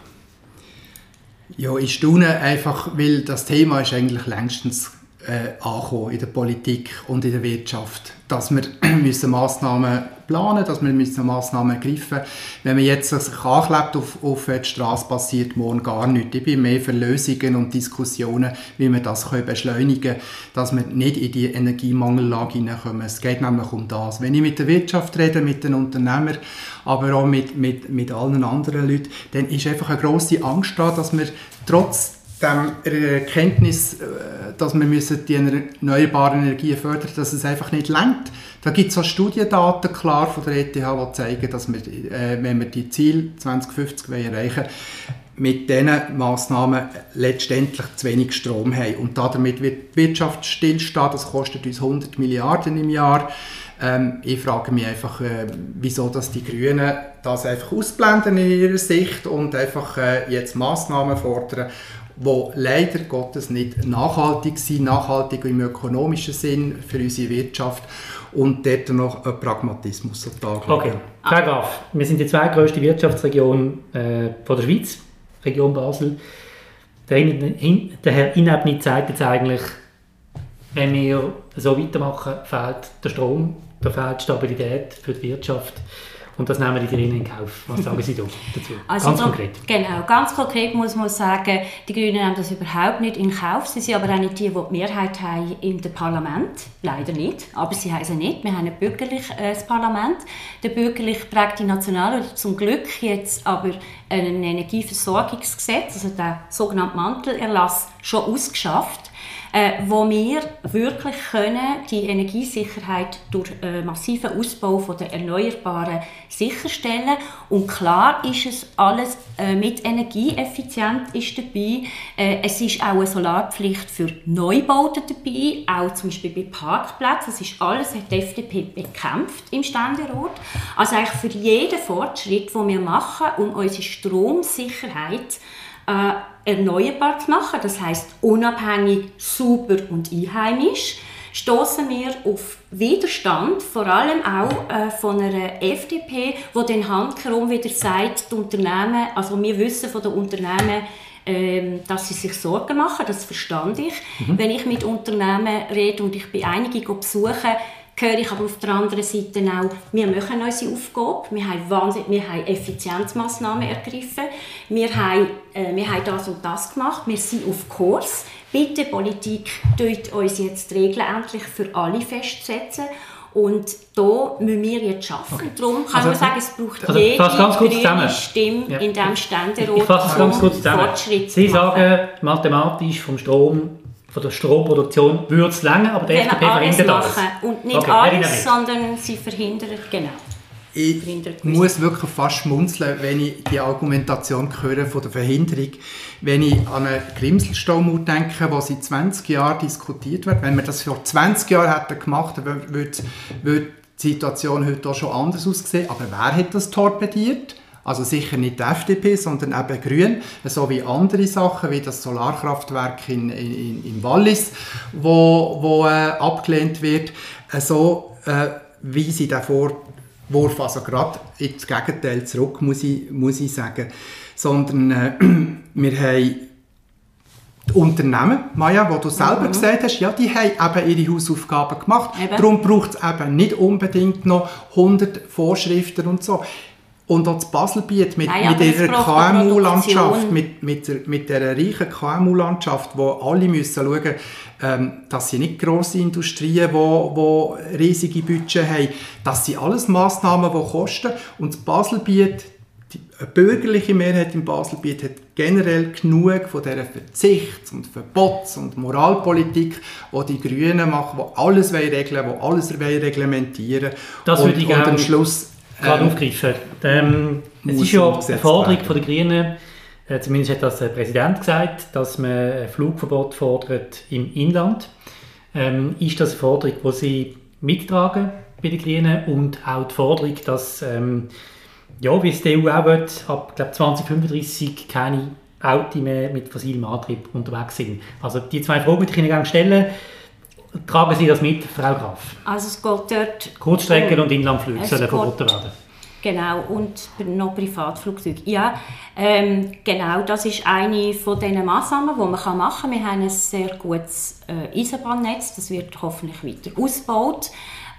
[SPEAKER 4] Ja, ich staune einfach, weil das Thema ist eigentlich längstens äh, ankommen in der Politik und in der Wirtschaft. Dass wir müssen Massnahmen planen dass wir müssen Massnahmen ergreifen Wenn man jetzt sich anklebt auf, auf die Straße, passiert morgen gar nichts. Ich bin mehr für Lösungen und Diskussionen, wie wir das können beschleunigen können, dass wir nicht in die Energiemangellage hineinkommen. Es geht nämlich um das. Wenn ich mit der Wirtschaft rede, mit den Unternehmern, aber auch mit, mit, mit allen anderen Leuten, dann ist einfach eine grosse Angst da, dass wir trotz der Erkenntnis, äh, dass wir müssen die erneuerbaren Energien fördern müssen, dass es einfach nicht langt. Da gibt es auch Studiendaten klar von der ETH, die zeigen, dass wir, äh, wenn wir die Ziele 2050 erreichen wollen, mit diesen Massnahmen letztendlich zu wenig Strom haben. Und damit wird die Wirtschaft stillstehen, das kostet uns 100 Milliarden im Jahr. Ähm, ich frage mich einfach, äh, wieso dass die Grünen das einfach ausblenden in ihrer Sicht und einfach jetzt Massnahmen fordern wo leider Gottes nicht nachhaltig sind, nachhaltig im ökonomischen Sinn für unsere Wirtschaft und dort noch einen Pragmatismus
[SPEAKER 2] an Tag Okay, Herr Graf, wir sind die zweitgrößte Wirtschaftsregion äh, von der Schweiz, Region Basel. Der, der Herr Inebni zeigt jetzt eigentlich, wenn wir so weitermachen, fehlt der Strom, da fehlt Stabilität für die Wirtschaft. Und das nehmen die Grünen in Kauf. Was sagen Sie dazu?
[SPEAKER 3] Also ganz konkret. Genau, ganz konkret muss man sagen, die Grünen nehmen das überhaupt nicht in Kauf. Sie sind aber auch nicht die, die die Mehrheit haben im Parlament. Leider nicht. Aber sie sie nicht. Wir haben ein bürgerliches äh, Parlament. Der bürgerlich prägte National zum Glück jetzt aber ein Energieversorgungsgesetz, also der sogenannte Mantelerlass, schon ausgeschafft äh, wo wir wirklich können die Energiesicherheit durch äh, massiven Ausbau von der Erneuerbaren sicherstellen und klar ist es alles äh, mit Energieeffizient ist dabei. Äh, es ist auch eine Solarpflicht für Neubauten dabei, auch zum Beispiel bei Parkplätzen. Das ist alles hat die FDP bekämpft im Ständerat. Also eigentlich für jeden Fortschritt, den wir machen, um unsere Stromsicherheit äh, erneuerbar zu machen, das heißt unabhängig, super und einheimisch, stoßen wir auf Widerstand, vor allem auch äh, von einer FDP, wo den handherum wieder sagt, die Unternehmen, also wir wissen von den Unternehmen, ähm, dass sie sich Sorgen machen, das verstand ich. Mhm. Wenn ich mit Unternehmen rede und ich bin einige besuche, höre ich aber auf der anderen Seite auch, wir machen unsere Aufgabe, wir haben, Wahnsinn, wir haben Effizienzmaßnahmen ergriffen, wir haben, äh, wir haben das und das gemacht, wir sind auf Kurs. Bitte Politik, tut uns jetzt die Regeln endlich für alle festsetzen und da müssen wir jetzt schaffen. Okay. Darum kann also, man sagen, es braucht also, jede ganz kurz grüne Stimme ja. in diesem Ständerat,
[SPEAKER 2] ich fasse es ganz kurz zusammen. Sie sagen, mathematisch vom Strom von der Stromproduktion würde es länger, aber die Wenn FDP verhindert
[SPEAKER 3] alles. Und nicht okay, alles, sondern sie verhindert, genau.
[SPEAKER 4] Ich muss wirklich fast schmunzeln, wenn ich die Argumentation höre von der Verhinderung. Wenn ich an eine Grimselstaumauer denke, die seit 20 Jahren diskutiert wird. Wenn wir das vor 20 Jahren hätten gemacht hätten, würde, würde die Situation heute auch schon anders aussehen. Aber wer hat das torpediert? Also sicher nicht die FDP, sondern eben Grün, so wie andere Sachen, wie das Solarkraftwerk in, in, in Wallis, wo, wo äh, abgelehnt wird. Äh, so äh, wie sie den Vorwurf, also gerade ins Gegenteil zurück, muss ich, muss ich sagen. Sondern äh, wir haben die Unternehmen, Maja, wo du selber mhm. gesagt hast, ja, die haben eben ihre Hausaufgaben gemacht. Eben. Darum braucht es eben nicht unbedingt noch 100 Vorschriften und so. Und auch das Baselbiet mit, Nein, mit ihrer KMU-Landschaft, mit, mit, mit dieser reichen KMU-Landschaft, wo alle müssen schauen ähm, dass sie nicht grosse Industrien, die wo, wo riesige Budget haben, das sind alles Massnahmen, die kosten. Und das Baselbiet, die bürgerliche Mehrheit im Baselbiet hat generell genug von dieser Verzichts- und Verbots- und Moralpolitik, die die Grünen machen, die alles regeln wollen, die alles reglementieren
[SPEAKER 2] Das und, würde ich und am Schluss gerade ähm, aufgreifen. Ähm, es ist ja eine Forderung von der Grünen, äh, zumindest hat das der Präsident gesagt, dass man ein Flugverbot fordert im Inland. Ähm, ist das eine Forderung, die Sie mittragen bei den Grünen und auch die Forderung, dass, ähm, ja, wie es die EU auch will, ab glaub, 2035 keine Autos mehr mit fossilem Antrieb unterwegs sind. Also die zwei Fragen würde ich Ihnen gerne stellen. Tragen Sie das mit, Frau Graf?
[SPEAKER 3] Also es geht dort...
[SPEAKER 2] Kurzstrecken- um, und Inlandflüge sollen verboten werden.
[SPEAKER 3] Genau, und noch Privatflugzeuge. Ja, ähm, genau, das ist eine von diesen Massnahmen, die man machen kann. Wir haben ein sehr gutes äh, Eisenbahnnetz, das wird hoffentlich weiter ausgebaut.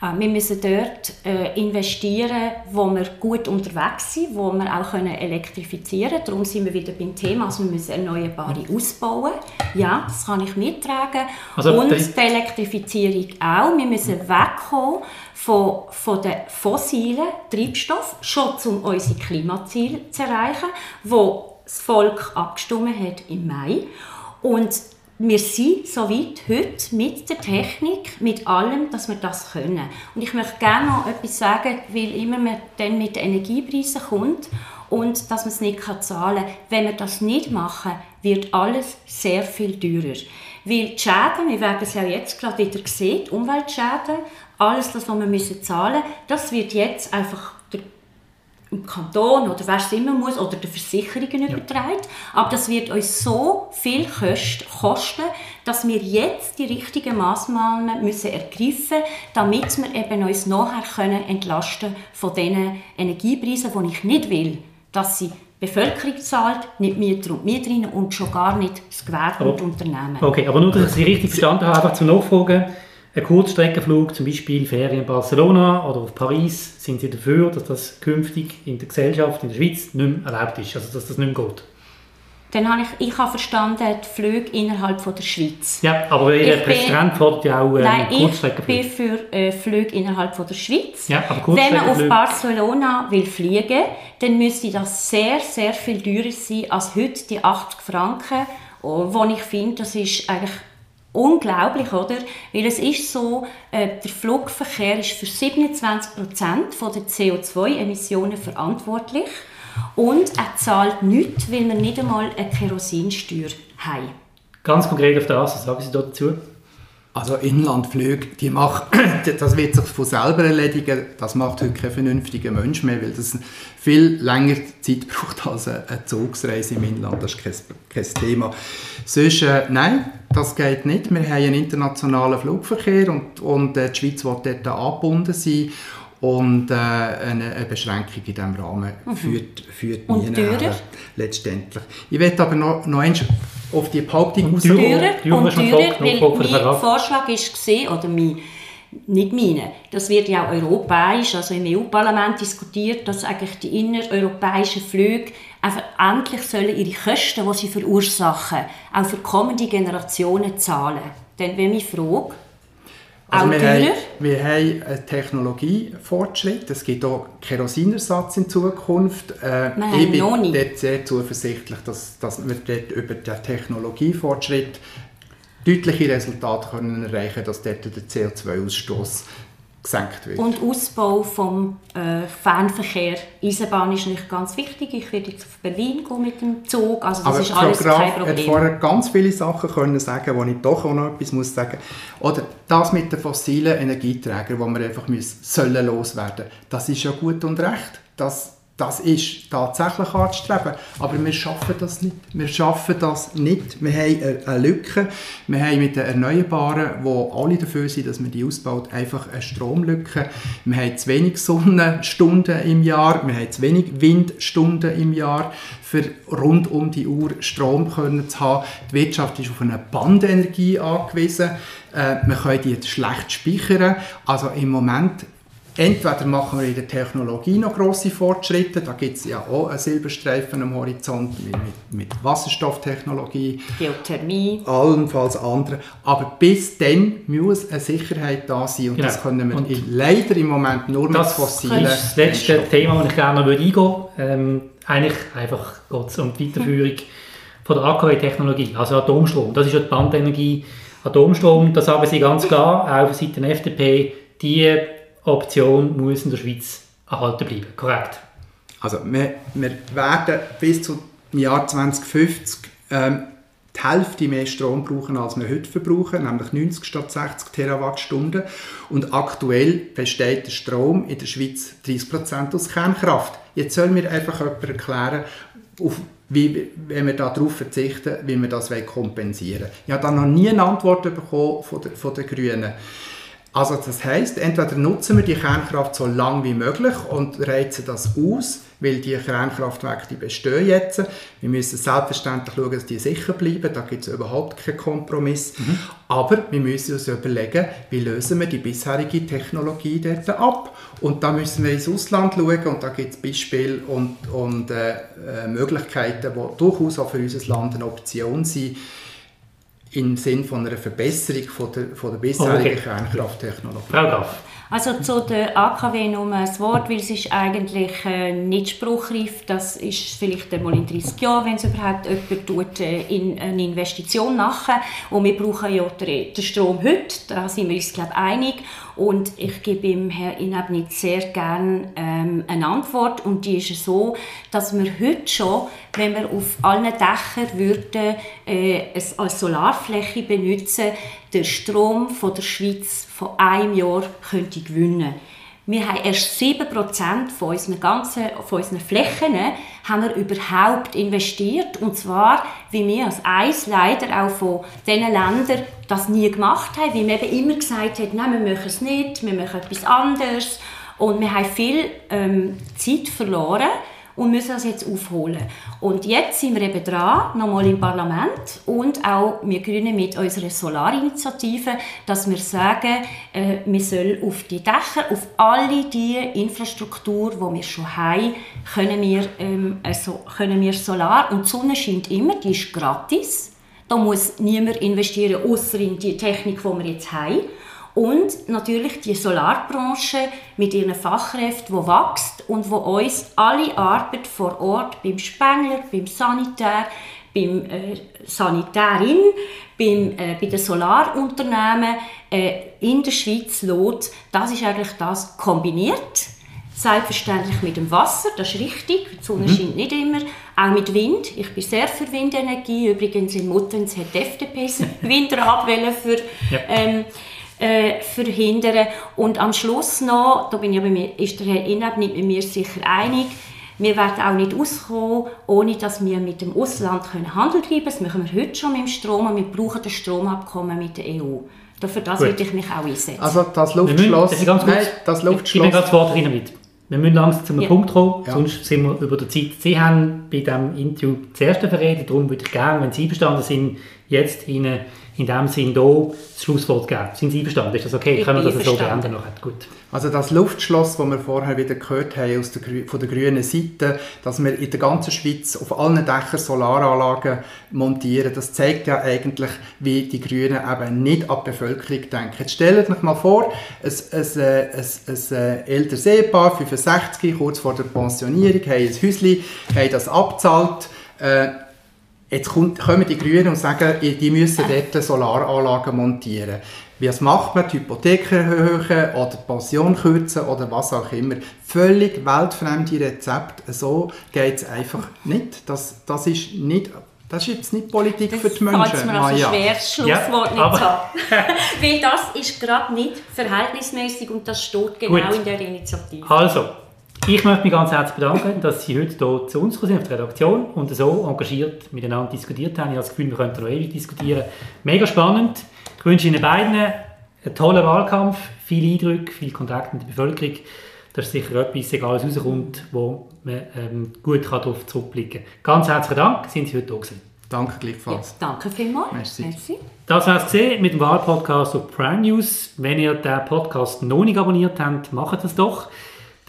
[SPEAKER 3] Äh, wir müssen dort äh, investieren, wo wir gut unterwegs sind, wo wir auch können elektrifizieren können. Darum sind wir wieder beim Thema, also wir müssen Erneuerbare ausbauen. Ja, das kann ich mittragen. Also, Und die Elektrifizierung auch. Wir müssen wegkommen von, von den fossilen Treibstoffen, schon um unsere Klimaziele zu erreichen, wo das Volk abgestimmt hat im Mai. Und wir sind so weit heute mit der Technik, mit allem, dass wir das können. Und ich möchte gerne noch etwas sagen, weil immer man dann mit Energiepreisen kommt und dass man es nicht zahlen kann. Wenn wir das nicht machen, wird alles sehr viel teurer. Weil die Schäden, wir werden es ja jetzt gerade wieder sehen, Umweltschäden, alles das, was wir müssen zahlen müssen, das wird jetzt einfach im Kanton oder wer es immer muss oder der Versicherungen ja. überträgt. Aber das wird uns so viel kosten, dass wir jetzt die richtigen Massnahmen müssen ergreifen, damit wir eben uns nachher können entlasten von diesen Energiepreisen, die ich nicht will, dass sie die Bevölkerung zahlt, nicht Mieter und Mieterinnen und schon gar nicht das Gewerbe und Unternehmen.
[SPEAKER 2] Okay, aber nur, dass ich Sie richtig verstanden habe, einfach zum Nachfragen. Ein Kurzstreckenflug, zum Beispiel Ferien in Barcelona oder auf Paris, sind Sie dafür, dass das künftig in der Gesellschaft, in der Schweiz, nicht mehr erlaubt ist, also dass das nicht mehr geht?
[SPEAKER 3] Dann habe ich, ich habe verstanden, die Flüge innerhalb von der Schweiz.
[SPEAKER 2] Ja, aber Ihr Präsident fordert ja auch ähm,
[SPEAKER 3] nein, Kurzstreckenflüge. ich bin für äh, Flüge innerhalb von der Schweiz.
[SPEAKER 2] Ja, aber
[SPEAKER 3] Wenn man auf Barcelona will fliegen, dann müsste das sehr, sehr viel teurer sein als heute die 80 Franken, wo ich finde, das ist eigentlich unglaublich, oder? Weil es ist so, äh, der Flugverkehr ist für 27 Prozent der CO2-Emissionen verantwortlich. Und er zahlt nichts, weil wir nicht einmal eine Kerosinsteuer haben.
[SPEAKER 2] Ganz konkret auf das, was sagen Sie dazu?
[SPEAKER 4] Also Inlandflüge, die macht, das wird sich von selber erledigen, das macht heute kein vernünftiger Mensch mehr, weil das viel länger Zeit braucht als eine Zugsreise im Inland, das ist kein, kein Thema. Sonst, äh, nein, das geht nicht, wir haben einen internationalen Flugverkehr und, und äh, die Schweiz will dort angebunden sein und äh, eine, eine, Beschränkung in diesem Rahmen mhm. führt, führt
[SPEAKER 3] nie nachher,
[SPEAKER 4] letztendlich. Ich möchte aber noch, noch eins auf die Behauptung
[SPEAKER 3] aus. Teurer, und teurer, weil mein Vorschlag war, oder mein, nicht meine, das wird ja auch europäisch, also im EU-Parlament diskutiert, dass eigentlich die innereuropäischen Flüge einfach endlich sollen ihre Kosten, die sie verursachen, auch für kommende Generationen zahlen. Dann wäre meine Frage,
[SPEAKER 4] also wir, haben, wir haben einen Technologiefortschritt. Es gibt auch Kerosinersatz in Zukunft. Äh, ich bin dort sehr zuversichtlich, dass, dass wir dort über den Technologiefortschritt deutliche Resultate können erreichen können, dass dort der CO2-Ausstoß gesenkt wird.
[SPEAKER 3] Und Ausbau vom äh, Fernverkehr, Eisenbahn ist nicht ganz wichtig. Ich werde jetzt auf Berlin gehen mit dem Zug, also das
[SPEAKER 4] Aber
[SPEAKER 3] ist alles
[SPEAKER 4] Graf
[SPEAKER 3] kein Problem.
[SPEAKER 4] hat vorher ganz viele Sachen können sagen, wo ich doch auch noch etwas muss sagen. Oder das mit den fossilen Energieträgern, die wir einfach müssen, sollen loswerden. Das ist ja gut und recht. Das das ist tatsächlich anzustreben. Aber wir schaffen das nicht. Wir schaffen das nicht. Wir haben eine Lücke. Wir haben mit den Erneuerbaren, wo alle dafür sind, dass man die ausbaut, einfach eine Stromlücke. Wir haben zu wenig Sonnenstunden im Jahr. Wir haben zu wenig Windstunden im Jahr, für rund um die Uhr Strom können zu haben. Die Wirtschaft ist auf eine Bandenergie angewiesen. Äh, wir können die jetzt schlecht speichern. Also im Moment Entweder machen wir in der Technologie noch grosse Fortschritte, da gibt es ja auch einen Silberstreifen am Horizont mit, mit, Wasserstofftechnologie,
[SPEAKER 3] Geothermie,
[SPEAKER 4] allenfalls andere. Aber bis dann muss eine Sicherheit da sein und genau. das können wir und leider im Moment nur mit fossilen.
[SPEAKER 2] Das ist das letzte Thema, das ich gerne noch eingehen würde. Ähm, eigentlich einfach geht es um die Weiterführung von der AKW-Technologie, also Atomstrom. Das ist ja die Bandenergie. Atomstrom, das sagen Sie ganz klar, auch von Seiten der FDP, die Option muss in der Schweiz erhalten bleiben. Korrekt?
[SPEAKER 4] Also wir, wir werden bis zum Jahr 2050 ähm, die Hälfte mehr Strom brauchen, als wir heute verbrauchen, nämlich 90 statt 60 Terawattstunden. Und aktuell besteht der Strom in der Schweiz 30% aus Kernkraft. Jetzt soll mir einfach jemand erklären, auf wie, wenn wir darauf verzichten, wie wir das kompensieren wollen. Ich habe da noch nie eine Antwort bekommen von, der, von den Grünen. Also das heißt, entweder nutzen wir die Kernkraft so lange wie möglich und reizen das aus, weil die Kernkraftwerke die bestehen jetzt. Wir müssen selbstverständlich schauen, dass die sicher bleiben, da gibt es überhaupt keinen Kompromiss. Mhm. Aber wir müssen uns überlegen, wie lösen wir die bisherige Technologie dort ab. Und da müssen wir ins Ausland schauen und da gibt es Beispiele und, und äh, äh, Möglichkeiten, die durchaus auch für unser Land eine Option sind im Sinn von einer Verbesserung von der, von der bisherigen okay. Kernkrafttechnologie.
[SPEAKER 2] Frau Graf.
[SPEAKER 3] Also zu der AKW nur ein Wort, weil es ist eigentlich äh, nicht spruchreif. Das ist vielleicht einmal in 30 Jahren, wenn es überhaupt jemand tut, äh, in eine Investition machen. Und wir brauchen ja den, Strom heute, da sind wir uns glaube ich, einig. Und ich gebe ihm Herrn Inabnit sehr gerne ähm, eine Antwort. Und die ist so, dass wir heute schon, wenn wir auf allen Dächern würden, äh, es als Solarfläche benutzen, den Strom von der Schweiz von einem Jahr könnte gewinnen wir haben erst 7% von unseren ganzen, von unseren Flächen haben wir überhaupt investiert. Und zwar, wie wir als eins leider auch von diesen Ländern das nie gemacht haben, weil wir eben immer gesagt haben, nein, wir machen es nicht, wir machen etwas anderes. Und wir haben viel ähm, Zeit verloren und müssen das jetzt aufholen. Und jetzt sind wir eben dran, nochmal im Parlament und auch wir Grünen mit unserer Solarinitiative, dass wir sagen, äh, wir sollen auf die Dächer, auf alle die Infrastruktur, die wir schon haben, können wir, ähm, also können wir Solar und die Sonne scheint immer, die ist gratis. Da muss niemand investieren, außer in die Technik, die wir jetzt haben. Und natürlich die Solarbranche mit ihren Fachkräften, die wächst und wo uns alle Arbeit vor Ort beim Spengler, beim Sanitär, beim äh, Sanitärin, beim, äh, bei den Solarunternehmen äh, in der Schweiz lohnt. Das ist eigentlich das kombiniert. Selbstverständlich mit dem Wasser, das ist richtig. Die Sonne mhm. scheint nicht immer. Auch mit Wind. Ich bin sehr für Windenergie. Übrigens in Muttenz hat die FDP Windrad für ja. ähm, äh, verhindern. Und am Schluss noch, da bin ich bei mir, ist der Herr Inab nicht mit mir sicher einig, wir werden auch nicht auskommen, ohne dass wir mit dem Ausland können Handel treiben können. Das machen wir heute schon mit dem Strom und wir brauchen das Stromabkommen mit der EU. Für das würde ich mich auch einsetzen.
[SPEAKER 4] Also das Luftschloss...
[SPEAKER 2] Müssen, das nein, das Luftschloss... Ich, ich das Wort rein mit. Wir müssen langsam zu einem ja. Punkt kommen, ja. sonst sind wir über der Zeit. Sie haben bei diesem Interview das erste verredet, darum würde ich gerne, wenn Sie bestanden sind, jetzt Ihnen in dem Sinn hier das Schlusswort geben. Sind Sie einverstanden? Ist das okay? Ich Können wir das so beenden? Gut.
[SPEAKER 4] Also das Luftschloss, das wir vorher wieder gehört haben aus der, von der grünen Seite, dass wir in der ganzen Schweiz auf allen Dächern Solaranlagen montieren, das zeigt ja eigentlich, wie die Grünen eben nicht an die Bevölkerung denken. Jetzt stellt euch mal vor, ein, ein, ein, ein, ein älteres Ehepaar, 65, kurz vor der Pensionierung, haben ein Häuschen, haben das abgezahlt, äh, Jetzt kommt, kommen die Grünen und sagen, die müssen dort Solaranlagen montieren. Wie macht man? Die Hypothek erhöhen oder die Pension kürzen oder was auch immer. Völlig weltfremde Rezepte. So geht es einfach nicht. Das, das ist nicht das ist jetzt nicht Politik das für die Menschen. Das
[SPEAKER 3] mir als ein schweres Schlusswort ja, nicht sagen. Weil das ist gerade nicht verhältnismäßig und das steht genau Gut. in der Initiative.
[SPEAKER 2] Also, ich möchte mich ganz herzlich bedanken, dass Sie heute hier zu uns sind, auf die Redaktion und so engagiert miteinander diskutiert haben. Ich habe das Gefühl, wir könnten noch ewig diskutieren. Mega spannend. Ich wünsche Ihnen beiden einen tollen Wahlkampf, viele Eindrücke, viel Kontakt mit der Bevölkerung. Das ist sicher etwas, egal was rauskommt, wo man ähm, gut darauf zurückblicken kann. Ganz herzlichen Dank, sind Sie heute da gewesen.
[SPEAKER 4] Danke gleichfalls.
[SPEAKER 3] Ja, danke vielmals. Merci. Merci.
[SPEAKER 2] Das war es gesehen mit dem Wahlpodcast auf Prime News. Wenn ihr den Podcast noch nicht abonniert habt, macht das doch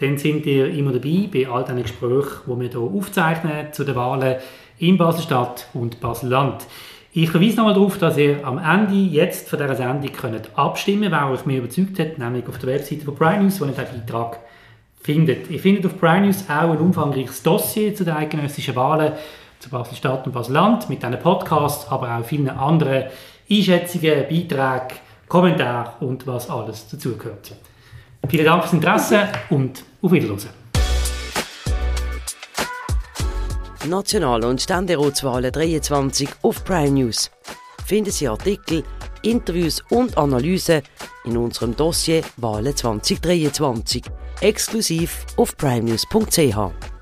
[SPEAKER 2] dann sind ihr immer dabei bei all diesen Gesprächen, die wir hier aufzeichnen zu den Wahlen in Basel-Stadt und Basel-Land. Ich verweise nochmal darauf, dass ihr am Ende jetzt von dieser Sendung könnt abstimmen könnt, wer euch mehr überzeugt hat, nämlich auf der Webseite von Prime News, wo ihr den Beitrag findet. Ihr findet auf Prime News auch ein umfangreiches Dossier zu den eidgenössischen Wahlen zu Basel-Stadt und Basel-Land mit diesen Podcasts, aber auch vielen anderen Einschätzungen, Beiträgen, Kommentaren und was alles dazugehört. Vielen Dank fürs Interesse und auf Wiedersehen.
[SPEAKER 1] National- und Ständeratswahlen 23 auf Prime News. Finden Sie Artikel, Interviews und Analysen in unserem Dossier Wahlen 2023 exklusiv auf primenews.ch.